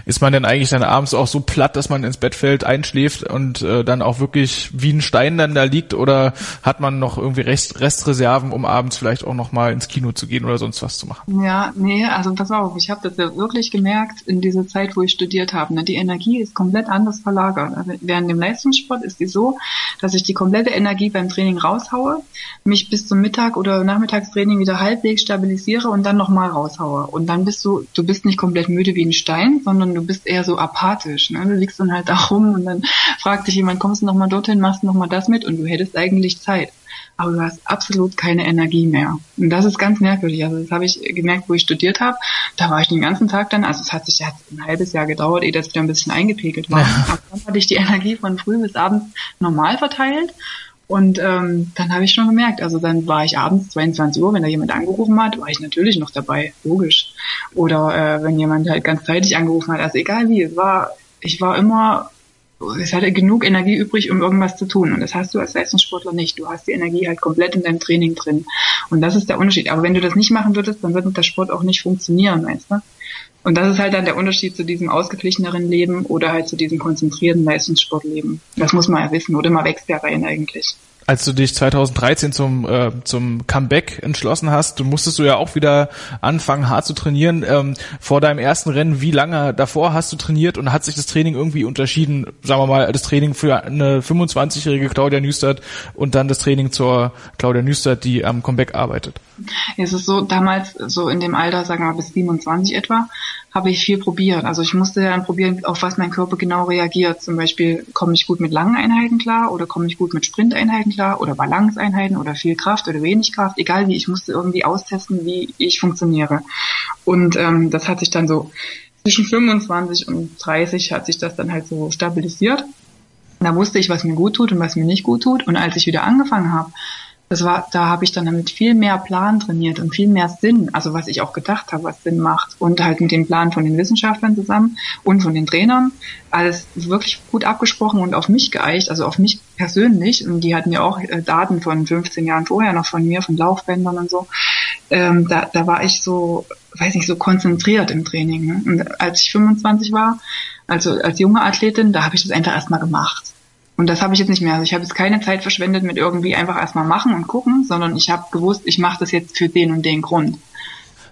Ist man denn eigentlich dann abends auch so platt, dass man ins Bett fällt, einschläft und äh, dann auch wirklich wie ein Stein dann da liegt? Oder hat man noch irgendwie Rest, Restreserven, um abends vielleicht auch noch mal ins Kino zu gehen oder sonst was zu machen? Ja, nee, also pass auf, ich habe das ja wirklich gemerkt in dieser Zeit, wo ich studiert habe. Ne? Die Energie ist komplett anders verlagert. Also während dem Leistungssport ist die so, dass ich die komplette Energie beim Training raushaue, mich bis zum Mittag oder Nachmittagstraining wieder halbwegs stabilisiere und dann nochmal raushaue. Und dann bist du, du bist nicht komplett müde wie ein Stein, sondern du bist eher so apathisch. Ne? Du liegst dann halt da rum und dann fragt dich jemand, kommst du nochmal dorthin, machst du nochmal das mit und du hättest eigentlich Zeit. Aber du hast absolut keine Energie mehr. Und das ist ganz merkwürdig. Also das habe ich gemerkt, wo ich studiert habe. Da war ich den ganzen Tag dann, also es hat sich jetzt ein halbes Jahr gedauert, ehe das wieder ein bisschen eingepegelt war. Ja. Aber dann hatte ich die Energie von früh bis abends normal verteilt. Und ähm, dann habe ich schon gemerkt, also dann war ich abends 22 Uhr, wenn da jemand angerufen hat, war ich natürlich noch dabei, logisch. Oder äh, wenn jemand halt ganz zeitig angerufen hat, also egal wie, es war, ich war immer, es hatte genug Energie übrig, um irgendwas zu tun. Und das hast du als Leistungssportler nicht. Du hast die Energie halt komplett in deinem Training drin. Und das ist der Unterschied. Aber wenn du das nicht machen würdest, dann würde der Sport auch nicht funktionieren, weißt du? Und das ist halt dann der Unterschied zu diesem ausgeglicheneren Leben oder halt zu diesem konzentrierten Leistungssportleben. Das muss man ja wissen oder man wächst ja rein eigentlich. Als du dich 2013 zum äh, zum Comeback entschlossen hast, du musstest du ja auch wieder anfangen hart zu trainieren. Ähm, vor deinem ersten Rennen, wie lange davor hast du trainiert und hat sich das Training irgendwie unterschieden? Sagen wir mal, das Training für eine 25-jährige Claudia Nüstert und dann das Training zur Claudia Nüstert, die am Comeback arbeitet. Es ist so, damals so in dem Alter, sagen wir mal bis 27 etwa, habe ich viel probiert. Also ich musste dann probieren, auf was mein Körper genau reagiert. Zum Beispiel, komme ich gut mit langen Einheiten klar oder komme ich gut mit Sprinteinheiten klar oder Balanceeinheiten oder viel Kraft oder wenig Kraft, egal wie, ich musste irgendwie austesten, wie ich funktioniere. Und ähm, das hat sich dann so zwischen 25 und 30 hat sich das dann halt so stabilisiert. Da wusste ich, was mir gut tut und was mir nicht gut tut. Und als ich wieder angefangen habe, das war, da habe ich dann damit viel mehr Plan trainiert und viel mehr Sinn, also was ich auch gedacht habe, was Sinn macht und halt mit dem Plan von den Wissenschaftlern zusammen und von den Trainern alles wirklich gut abgesprochen und auf mich geeicht, also auf mich persönlich und die hatten ja auch äh, Daten von 15 Jahren vorher noch von mir, von Laufbändern und so. Ähm, da, da war ich so, weiß nicht, so konzentriert im Training. Ne? Und als ich 25 war, also als junge Athletin, da habe ich das einfach erstmal gemacht. Und das habe ich jetzt nicht mehr. Also ich habe jetzt keine Zeit verschwendet mit irgendwie einfach erstmal machen und gucken, sondern ich habe gewusst, ich mache das jetzt für den und den Grund.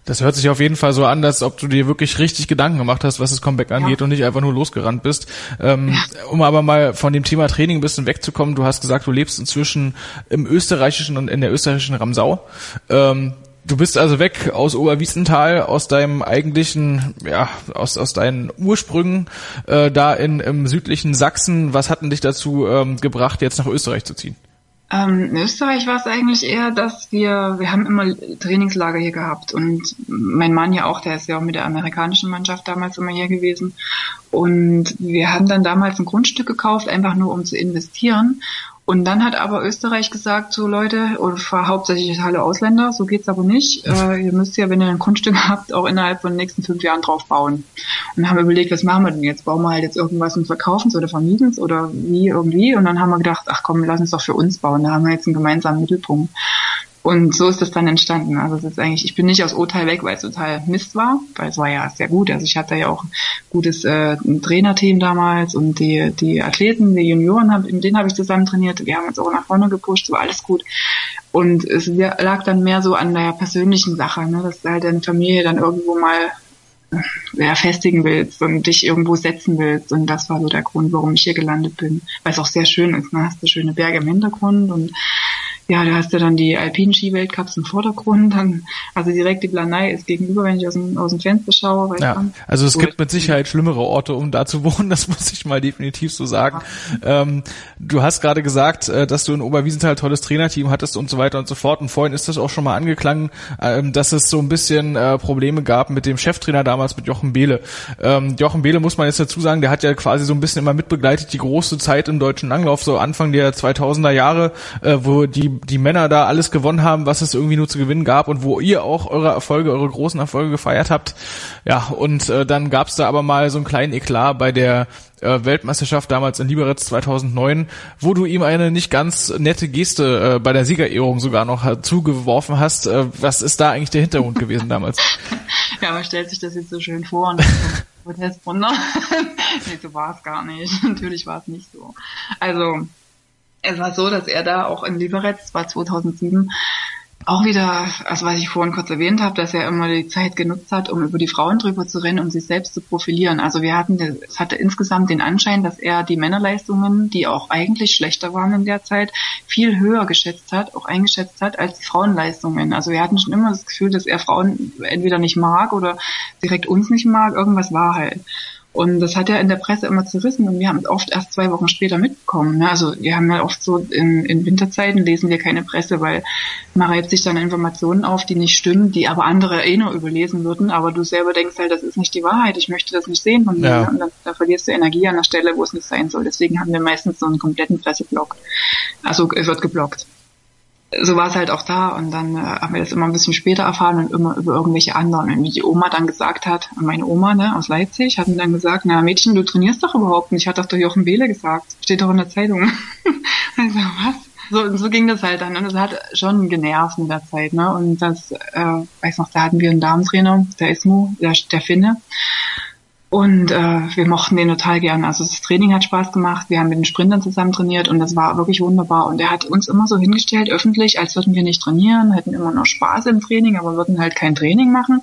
Das hört sich auf jeden Fall so an, als ob du dir wirklich richtig Gedanken gemacht hast, was das Comeback angeht ja. und nicht einfach nur losgerannt bist. Ähm, ja. Um aber mal von dem Thema Training ein bisschen wegzukommen, du hast gesagt, du lebst inzwischen im österreichischen und in der österreichischen Ramsau. Ähm, Du bist also weg aus Oberwiesenthal, aus deinem eigentlichen, ja, aus, aus deinen Ursprüngen äh, da in, im südlichen Sachsen. Was hat denn dich dazu ähm, gebracht, jetzt nach Österreich zu ziehen? Ähm, in Österreich war es eigentlich eher, dass wir, wir haben immer Trainingslager hier gehabt und mein Mann ja auch, der ist ja auch mit der amerikanischen Mannschaft damals immer hier gewesen und wir haben dann damals ein Grundstück gekauft, einfach nur um zu investieren und dann hat aber Österreich gesagt, so Leute, und hauptsächlich alle Ausländer, so geht's aber nicht. Äh, ihr müsst ja, wenn ihr ein Grundstück habt, auch innerhalb von den nächsten fünf Jahren drauf bauen. Und dann haben wir überlegt, was machen wir denn jetzt? Bauen wir halt jetzt irgendwas und verkaufen es oder vermieten es oder wie irgendwie? Und dann haben wir gedacht, ach komm, lass uns doch für uns bauen. Da haben wir jetzt einen gemeinsamen Mittelpunkt. Und so ist das dann entstanden. Also es ist eigentlich, ich bin nicht aus Urteil weg, weil es total Mist war, weil es war ja sehr gut. Also ich hatte ja auch ein gutes äh, ein Trainerteam damals und die, die Athleten, die Junioren, hab, mit denen habe ich zusammen trainiert. Wir haben uns auch nach vorne gepusht, war alles gut. Und es lag dann mehr so an der persönlichen Sache, ne, dass halt deine Familie dann irgendwo mal äh, ja, festigen willst und dich irgendwo setzen willst. Und das war so der Grund, warum ich hier gelandet bin. Weil es auch sehr schön ist. Ne? Hast du schöne Berge im Hintergrund und ja, da hast du dann die alpinen Ski-Weltcups im Vordergrund, dann, also direkt die Planei ist gegenüber, wenn ich aus dem, aus dem Fenster schaue. Ja, also es gibt mit Sicherheit schlimmere Orte, um da zu wohnen, das muss ich mal definitiv so sagen. Ja. Ähm, du hast gerade gesagt, äh, dass du in Oberwiesenthal tolles Trainerteam hattest und so weiter und so fort und vorhin ist das auch schon mal angeklangen, ähm, dass es so ein bisschen äh, Probleme gab mit dem Cheftrainer damals, mit Jochen Behle. Ähm, Jochen Behle muss man jetzt dazu sagen, der hat ja quasi so ein bisschen immer mitbegleitet, die große Zeit im deutschen Langlauf, so Anfang der 2000er Jahre, äh, wo die die Männer da alles gewonnen haben, was es irgendwie nur zu gewinnen gab und wo ihr auch eure Erfolge, eure großen Erfolge gefeiert habt. Ja, und äh, dann gab es da aber mal so einen kleinen Eklat bei der äh, Weltmeisterschaft damals in Liberec 2009, wo du ihm eine nicht ganz nette Geste äh, bei der Siegerehrung sogar noch zugeworfen hast. Äh, was ist da eigentlich der Hintergrund gewesen damals? Ja, man stellt sich das jetzt so schön vor und Protest runter. nee, so war es gar nicht. Natürlich war es nicht so. Also es war so, dass er da auch in Liberec, war 2007, auch wieder, also was ich vorhin kurz erwähnt habe, dass er immer die Zeit genutzt hat, um über die Frauen drüber zu rennen und sich selbst zu profilieren. Also wir hatten, es hatte insgesamt den Anschein, dass er die Männerleistungen, die auch eigentlich schlechter waren in der Zeit, viel höher geschätzt hat, auch eingeschätzt hat als die Frauenleistungen. Also wir hatten schon immer das Gefühl, dass er Frauen entweder nicht mag oder direkt uns nicht mag. Irgendwas war halt. Und das hat ja in der Presse immer zerrissen und wir haben es oft erst zwei Wochen später mitbekommen. Ne? Also wir haben ja oft so in, in Winterzeiten lesen wir keine Presse, weil man reibt sich dann Informationen auf, die nicht stimmen, die aber andere eh nur überlesen würden. Aber du selber denkst halt, das ist nicht die Wahrheit, ich möchte das nicht sehen von mir. Ja. Und dann, da verlierst du Energie an der Stelle, wo es nicht sein soll. Deswegen haben wir meistens so einen kompletten Presseblock. Also es wird geblockt so war es halt auch da und dann äh, haben wir das immer ein bisschen später erfahren und immer über irgendwelche anderen. Und wie die Oma dann gesagt hat, meine Oma ne, aus Leipzig, hat mir dann gesagt, na Mädchen, du trainierst doch überhaupt nicht, hat doch der Jochen Behle gesagt, steht doch in der Zeitung. also was? So, so ging das halt dann und das hat schon genervt in der Zeit. Ne? Und das, äh, weiß noch, da hatten wir einen Damentrainer, der Ismo, der, der Finne. Und äh, wir mochten den total gern. Also das Training hat Spaß gemacht. Wir haben mit den Sprintern zusammen trainiert und das war wirklich wunderbar. Und er hat uns immer so hingestellt, öffentlich, als würden wir nicht trainieren, hätten immer noch Spaß im Training, aber würden halt kein Training machen.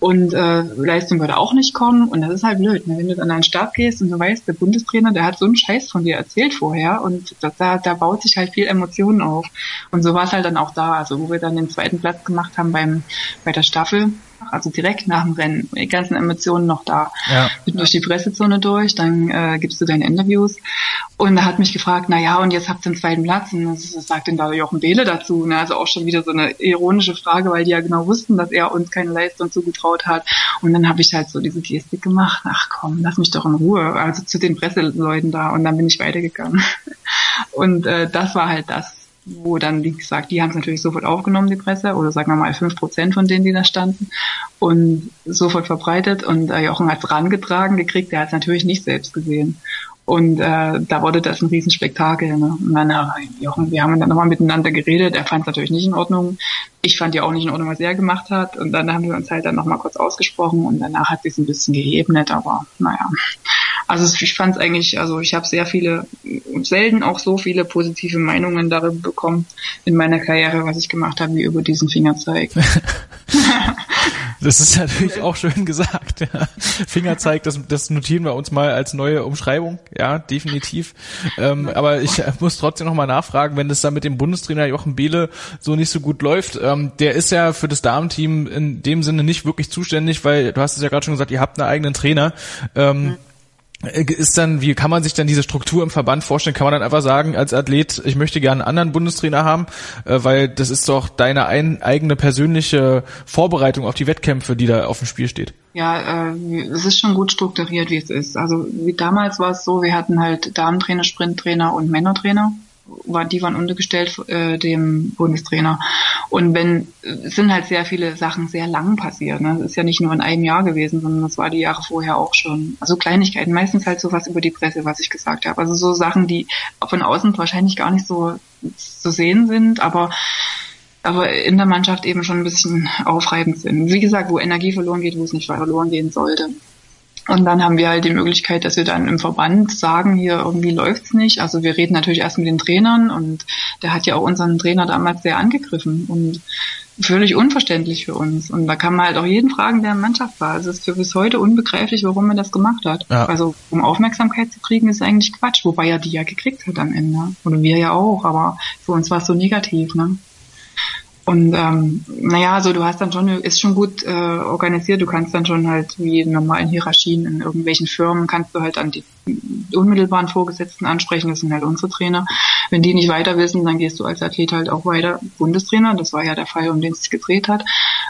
Und äh, Leistung würde auch nicht kommen. Und das ist halt blöd. Ne? Wenn du dann an den Start gehst und du weißt, der Bundestrainer, der hat so einen Scheiß von dir erzählt vorher und da, da, da baut sich halt viel Emotionen auf. Und so war es halt dann auch da. Also wo wir dann den zweiten Platz gemacht haben beim bei der Staffel, also direkt nach dem Rennen, die ganzen Emotionen noch da. Ja. Bin durch die Pressezone durch, dann äh, gibst du deine Interviews. Und er hat mich gefragt, na ja, und jetzt habt ihr den zweiten Platz. Und das, das sagt denn da Jochen Behle dazu. Ne? Also auch schon wieder so eine ironische Frage, weil die ja genau wussten, dass er uns keine Leistung zugetraut hat. Und dann habe ich halt so diese Gestik gemacht, ach komm, lass mich doch in Ruhe. Also zu den Presseleuten da. Und dann bin ich weitergegangen. Und äh, das war halt das, wo dann, wie gesagt, die haben es natürlich sofort aufgenommen, die Presse, oder sagen wir mal fünf Prozent von denen, die da standen, und sofort verbreitet. Und äh, Jochen hat es rangetragen gekriegt, der hat es natürlich nicht selbst gesehen. Und äh, da wurde das ein Riesenspektakel. Ne? Und dann, äh, Jochen, wir haben dann nochmal miteinander geredet. Er fand es natürlich nicht in Ordnung. Ich fand ja auch nicht in Ordnung, was er gemacht hat. Und dann haben wir uns halt dann nochmal kurz ausgesprochen und danach hat sich ein bisschen geebnet, aber naja. Also ich fand es eigentlich, also ich habe sehr viele, selten auch so viele positive Meinungen darüber bekommen in meiner Karriere, was ich gemacht habe, wie über diesen Fingerzeig. das ist natürlich auch schön gesagt. Ja. Fingerzeig, das, das notieren wir uns mal als neue Umschreibung. Ja, definitiv. Ähm, aber ich muss trotzdem noch mal nachfragen, wenn das da mit dem Bundestrainer Jochen Behle so nicht so gut läuft. Ähm, der ist ja für das Damenteam in dem Sinne nicht wirklich zuständig, weil du hast es ja gerade schon gesagt, ihr habt einen eigenen Trainer. Ähm, mhm ist dann, wie kann man sich dann diese Struktur im Verband vorstellen? Kann man dann einfach sagen, als Athlet, ich möchte gerne einen anderen Bundestrainer haben, äh, weil das ist doch deine ein, eigene persönliche Vorbereitung auf die Wettkämpfe, die da auf dem Spiel steht. Ja, äh, es ist schon gut strukturiert, wie es ist. Also wie damals war es so, wir hatten halt Damentrainer, Sprinttrainer und Männertrainer war, die waren untergestellt äh, dem Bundestrainer. Und wenn, es sind halt sehr viele Sachen sehr lang passiert. Ne? Das ist ja nicht nur in einem Jahr gewesen, sondern das war die Jahre vorher auch schon. Also Kleinigkeiten, meistens halt sowas über die Presse, was ich gesagt habe. Also so Sachen, die von außen wahrscheinlich gar nicht so zu sehen sind, aber aber in der Mannschaft eben schon ein bisschen aufreibend sind. Wie gesagt, wo Energie verloren geht, wo es nicht verloren gehen sollte. Und dann haben wir halt die Möglichkeit, dass wir dann im Verband sagen, hier irgendwie läuft's nicht. Also wir reden natürlich erst mit den Trainern und der hat ja auch unseren Trainer damals sehr angegriffen und völlig unverständlich für uns. Und da kann man halt auch jeden fragen, der in der Mannschaft war. Also es ist für bis heute unbegreiflich, warum er das gemacht hat. Ja. Also um Aufmerksamkeit zu kriegen, ist eigentlich Quatsch, wobei er die ja gekriegt hat am Ende. Oder wir ja auch, aber für uns war es so negativ, ne? Und ähm, naja, also du hast dann schon, ist schon gut äh, organisiert, du kannst dann schon halt wie in normalen Hierarchien in irgendwelchen Firmen kannst du halt an die unmittelbaren Vorgesetzten ansprechen, das sind halt unsere Trainer. Wenn die nicht weiter wissen, dann gehst du als Athlet halt auch weiter Bundestrainer, das war ja der Fall, um den es sich gedreht hat.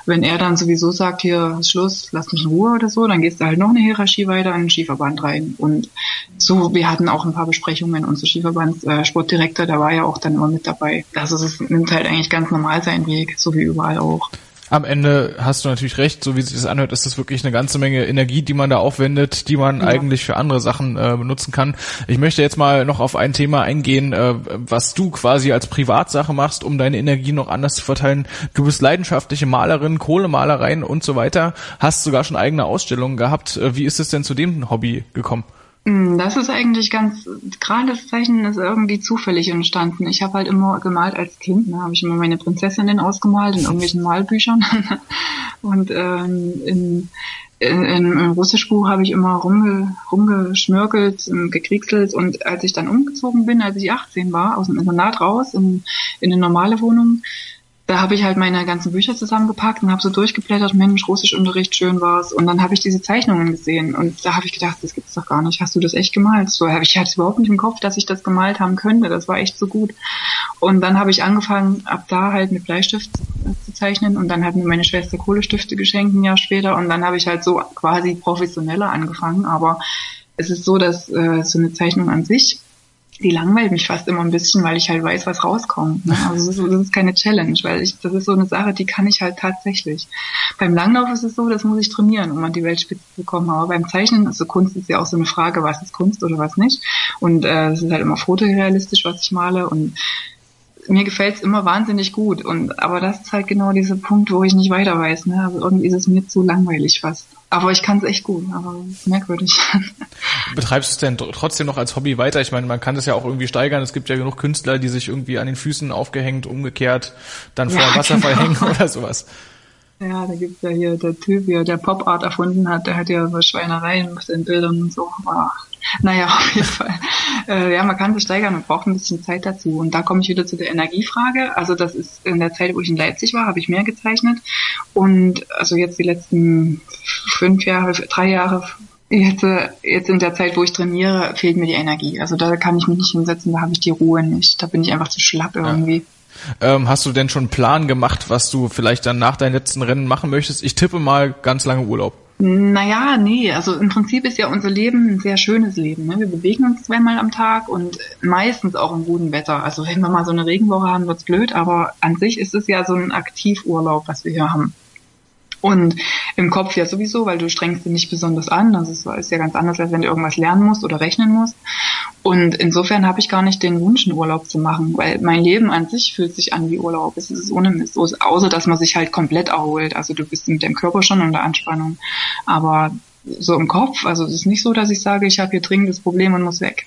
Wenn er dann sowieso sagt, hier ist Schluss, lass mich in Ruhe oder so, dann gehst du halt noch eine Hierarchie weiter in den Skiverband rein. Und so, wir hatten auch ein paar Besprechungen, unser Skiverband äh, Sportdirektor, der war ja auch dann immer mit dabei. Also es nimmt halt eigentlich ganz normal Weg, so wie überall auch am Ende hast du natürlich recht, so wie sich das anhört, ist das wirklich eine ganze Menge Energie, die man da aufwendet, die man ja. eigentlich für andere Sachen äh, benutzen kann. Ich möchte jetzt mal noch auf ein Thema eingehen, äh, was du quasi als Privatsache machst, um deine Energie noch anders zu verteilen. Du bist leidenschaftliche Malerin, Kohlemalereien und so weiter, hast sogar schon eigene Ausstellungen gehabt. Äh, wie ist es denn zu dem Hobby gekommen? Hm, das ist eigentlich ganz, gerade das Zeichnen ist irgendwie zufällig entstanden. Ich habe halt immer gemalt als Kind, ne, habe ich immer meine Prinzessinnen ausgemalt in irgendwelchen Malbüchern. Und ähm, in, in, im Russischbuch habe ich immer rumge, rumgeschmörkelt, gekriegselt und als ich dann umgezogen bin, als ich 18 war, aus dem Internat raus in, in eine normale Wohnung, da habe ich halt meine ganzen Bücher zusammengepackt und habe so durchgeblättert, Mensch, Russischunterricht, schön war's. Und dann habe ich diese Zeichnungen gesehen und da habe ich gedacht, das gibt's doch gar nicht. Hast du das echt gemalt? So ich hatte überhaupt nicht im Kopf, dass ich das gemalt haben könnte. Das war echt so gut. Und dann habe ich angefangen, ab da halt mit Bleistift zu zeichnen und dann hat mir meine Schwester Kohlestifte geschenkt ein Jahr später und dann habe ich halt so quasi professioneller angefangen. Aber es ist so, dass äh, so eine Zeichnung an sich die langweilt mich fast immer ein bisschen, weil ich halt weiß, was rauskommt. Ne? Also das ist, das ist keine Challenge, weil ich, das ist so eine Sache, die kann ich halt tatsächlich. Beim Langlauf ist es so, das muss ich trainieren, um an die Weltspitze zu kommen. Aber beim Zeichnen, also Kunst ist ja auch so eine Frage, was ist Kunst oder was nicht. Und äh, es ist halt immer fotorealistisch, was ich male. Und mir gefällt's immer wahnsinnig gut. Und aber das ist halt genau dieser Punkt, wo ich nicht weiter weiß. Ne? Also irgendwie ist es mir zu langweilig fast. Aber ich kann es echt gut, aber merkwürdig. Betreibst du es denn trotzdem noch als Hobby weiter? Ich meine, man kann das ja auch irgendwie steigern. Es gibt ja genug Künstler, die sich irgendwie an den Füßen aufgehängt, umgekehrt, dann vor ja, Wasserfall genau. hängen oder sowas. Ja, da gibt's ja hier der Typ, der Pop Art erfunden hat, der hat ja so Schweinereien mit den Bildern und so. Aber naja, auf jeden Fall. Äh, ja, man kann sich steigern und braucht ein bisschen Zeit dazu. Und da komme ich wieder zu der Energiefrage. Also das ist in der Zeit, wo ich in Leipzig war, habe ich mehr gezeichnet. Und also jetzt die letzten fünf Jahre, drei Jahre, jetzt, äh, jetzt in der Zeit, wo ich trainiere, fehlt mir die Energie. Also da kann ich mich nicht hinsetzen, da habe ich die Ruhe nicht. Da bin ich einfach zu schlapp irgendwie. Ja. Ähm, hast du denn schon einen Plan gemacht, was du vielleicht dann nach deinen letzten Rennen machen möchtest? Ich tippe mal ganz lange Urlaub. Naja, nee, also im Prinzip ist ja unser Leben ein sehr schönes Leben. Ne? Wir bewegen uns zweimal am Tag und meistens auch im guten Wetter. Also wenn wir mal so eine Regenwoche haben, wird's blöd, aber an sich ist es ja so ein Aktivurlaub, was wir hier haben. Und im Kopf ja sowieso, weil du strengst dich nicht besonders an. Das ist, ist ja ganz anders, als wenn du irgendwas lernen musst oder rechnen musst. Und insofern habe ich gar nicht den Wunsch, einen Urlaub zu machen, weil mein Leben an sich fühlt sich an wie Urlaub. Es ist ohne Mist, außer dass man sich halt komplett erholt. Also du bist mit dem Körper schon unter Anspannung. Aber so im Kopf, also es ist nicht so, dass ich sage, ich habe hier dringendes Problem und muss weg.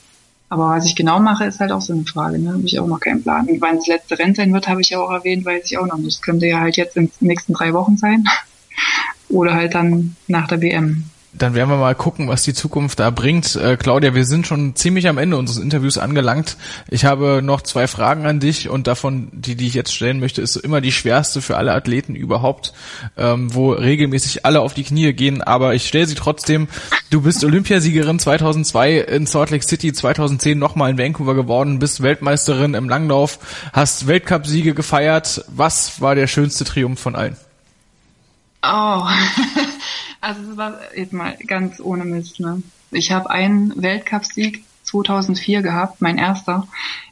Aber was ich genau mache, ist halt auch so eine Frage. Ne? Habe ich auch noch keinen Plan. Und wann das letzte Rennen sein wird, habe ich ja auch erwähnt, weiß ich auch noch nicht. Das könnte ja halt jetzt in den nächsten drei Wochen sein oder halt dann nach der WM. Dann werden wir mal gucken, was die Zukunft da bringt. Äh, Claudia, wir sind schon ziemlich am Ende unseres Interviews angelangt. Ich habe noch zwei Fragen an dich und davon, die, die ich jetzt stellen möchte, ist immer die schwerste für alle Athleten überhaupt, ähm, wo regelmäßig alle auf die Knie gehen. Aber ich stelle sie trotzdem. Du bist Olympiasiegerin 2002 in Salt Lake City, 2010 nochmal in Vancouver geworden, bist Weltmeisterin im Langlauf, hast Weltcupsiege gefeiert. Was war der schönste Triumph von allen? Oh, also jetzt mal ganz ohne Mist. Ne? Ich habe einen Weltcupsieg 2004 gehabt, mein erster,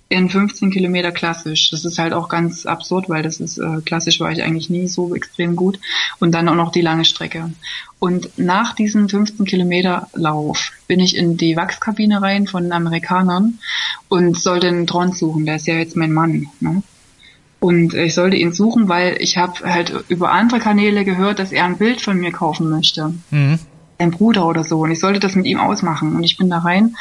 in 15 Kilometer klassisch. Das ist halt auch ganz absurd, weil das ist äh, klassisch war ich eigentlich nie so extrem gut. Und dann auch noch die lange Strecke. Und nach diesem 15 Kilometer Lauf bin ich in die Wachskabine rein von den Amerikanern und sollte einen Tron suchen. Der ist ja jetzt mein Mann. Ne? Und ich sollte ihn suchen, weil ich habe halt über andere Kanäle gehört, dass er ein Bild von mir kaufen möchte. Mhm. Sein Bruder oder so. Und ich sollte das mit ihm ausmachen. Und ich bin da rein.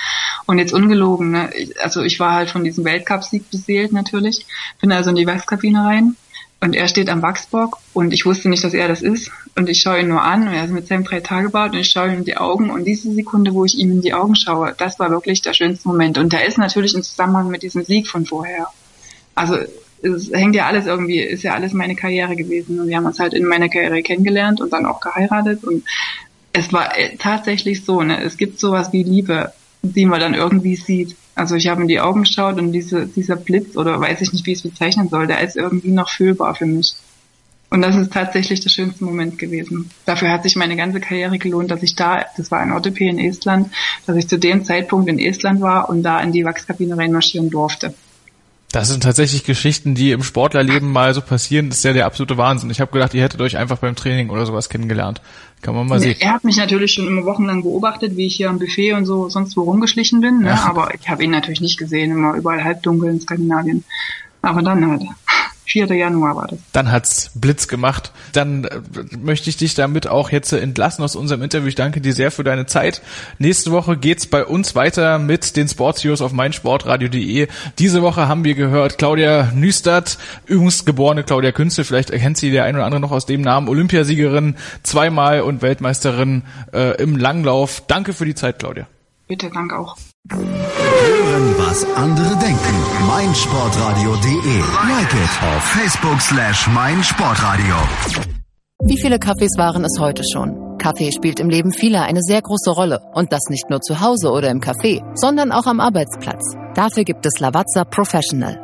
Und jetzt ungelogen, ne? also ich war halt von diesem Weltcup-Sieg beseelt natürlich. Bin also in die Wachskabine rein. Und er steht am Wachsbock und ich wusste nicht, dass er das ist. Und ich schaue ihn nur an und er ist mit seinem drei Tage Bart und ich schaue ihm in die Augen. Und diese Sekunde, wo ich ihm in die Augen schaue, das war wirklich der schönste Moment. Und der ist natürlich im Zusammenhang mit diesem Sieg von vorher. Also es hängt ja alles irgendwie, ist ja alles meine Karriere gewesen. Und wir haben uns halt in meiner Karriere kennengelernt und dann auch geheiratet. Und es war äh, tatsächlich so, ne, es gibt sowas wie Liebe, die man dann irgendwie sieht. Also ich habe in die Augen geschaut und diese, dieser Blitz oder weiß ich nicht, wie ich es bezeichnen soll, der ist irgendwie noch fühlbar für mich. Und das ist tatsächlich der schönste Moment gewesen. Dafür hat sich meine ganze Karriere gelohnt, dass ich da, das war ein OTP in Estland, dass ich zu dem Zeitpunkt in Estland war und da in die Wachskabine reinmarschieren durfte. Das sind tatsächlich Geschichten, die im Sportlerleben mal so passieren. Das ist ja der absolute Wahnsinn. Ich habe gedacht, ihr hättet euch einfach beim Training oder sowas kennengelernt. Kann man mal sehen. Er hat mich natürlich schon immer wochenlang beobachtet, wie ich hier am Buffet und so sonst wo rumgeschlichen bin. Ne? Ja. Aber ich habe ihn natürlich nicht gesehen, immer überall halbdunkel in Skandinavien. Aber dann halt. 4. Januar war das. Dann hat's Blitz gemacht. Dann äh, möchte ich dich damit auch jetzt entlassen aus unserem Interview. Ich danke dir sehr für deine Zeit. Nächste Woche geht's bei uns weiter mit den Sports Heroes auf meinsportradio.de. Diese Woche haben wir gehört Claudia Nüstert, übungsgeborene Claudia Künste. Vielleicht erkennt sie der ein oder andere noch aus dem Namen. Olympiasiegerin zweimal und Weltmeisterin äh, im Langlauf. Danke für die Zeit, Claudia. Bitte, danke auch. Hören, was andere denken. meinsportradio.de. Like it auf Facebook slash meinsportradio. Wie viele Kaffees waren es heute schon? Kaffee spielt im Leben vieler eine sehr große Rolle. Und das nicht nur zu Hause oder im Café, sondern auch am Arbeitsplatz. Dafür gibt es Lavazza Professional.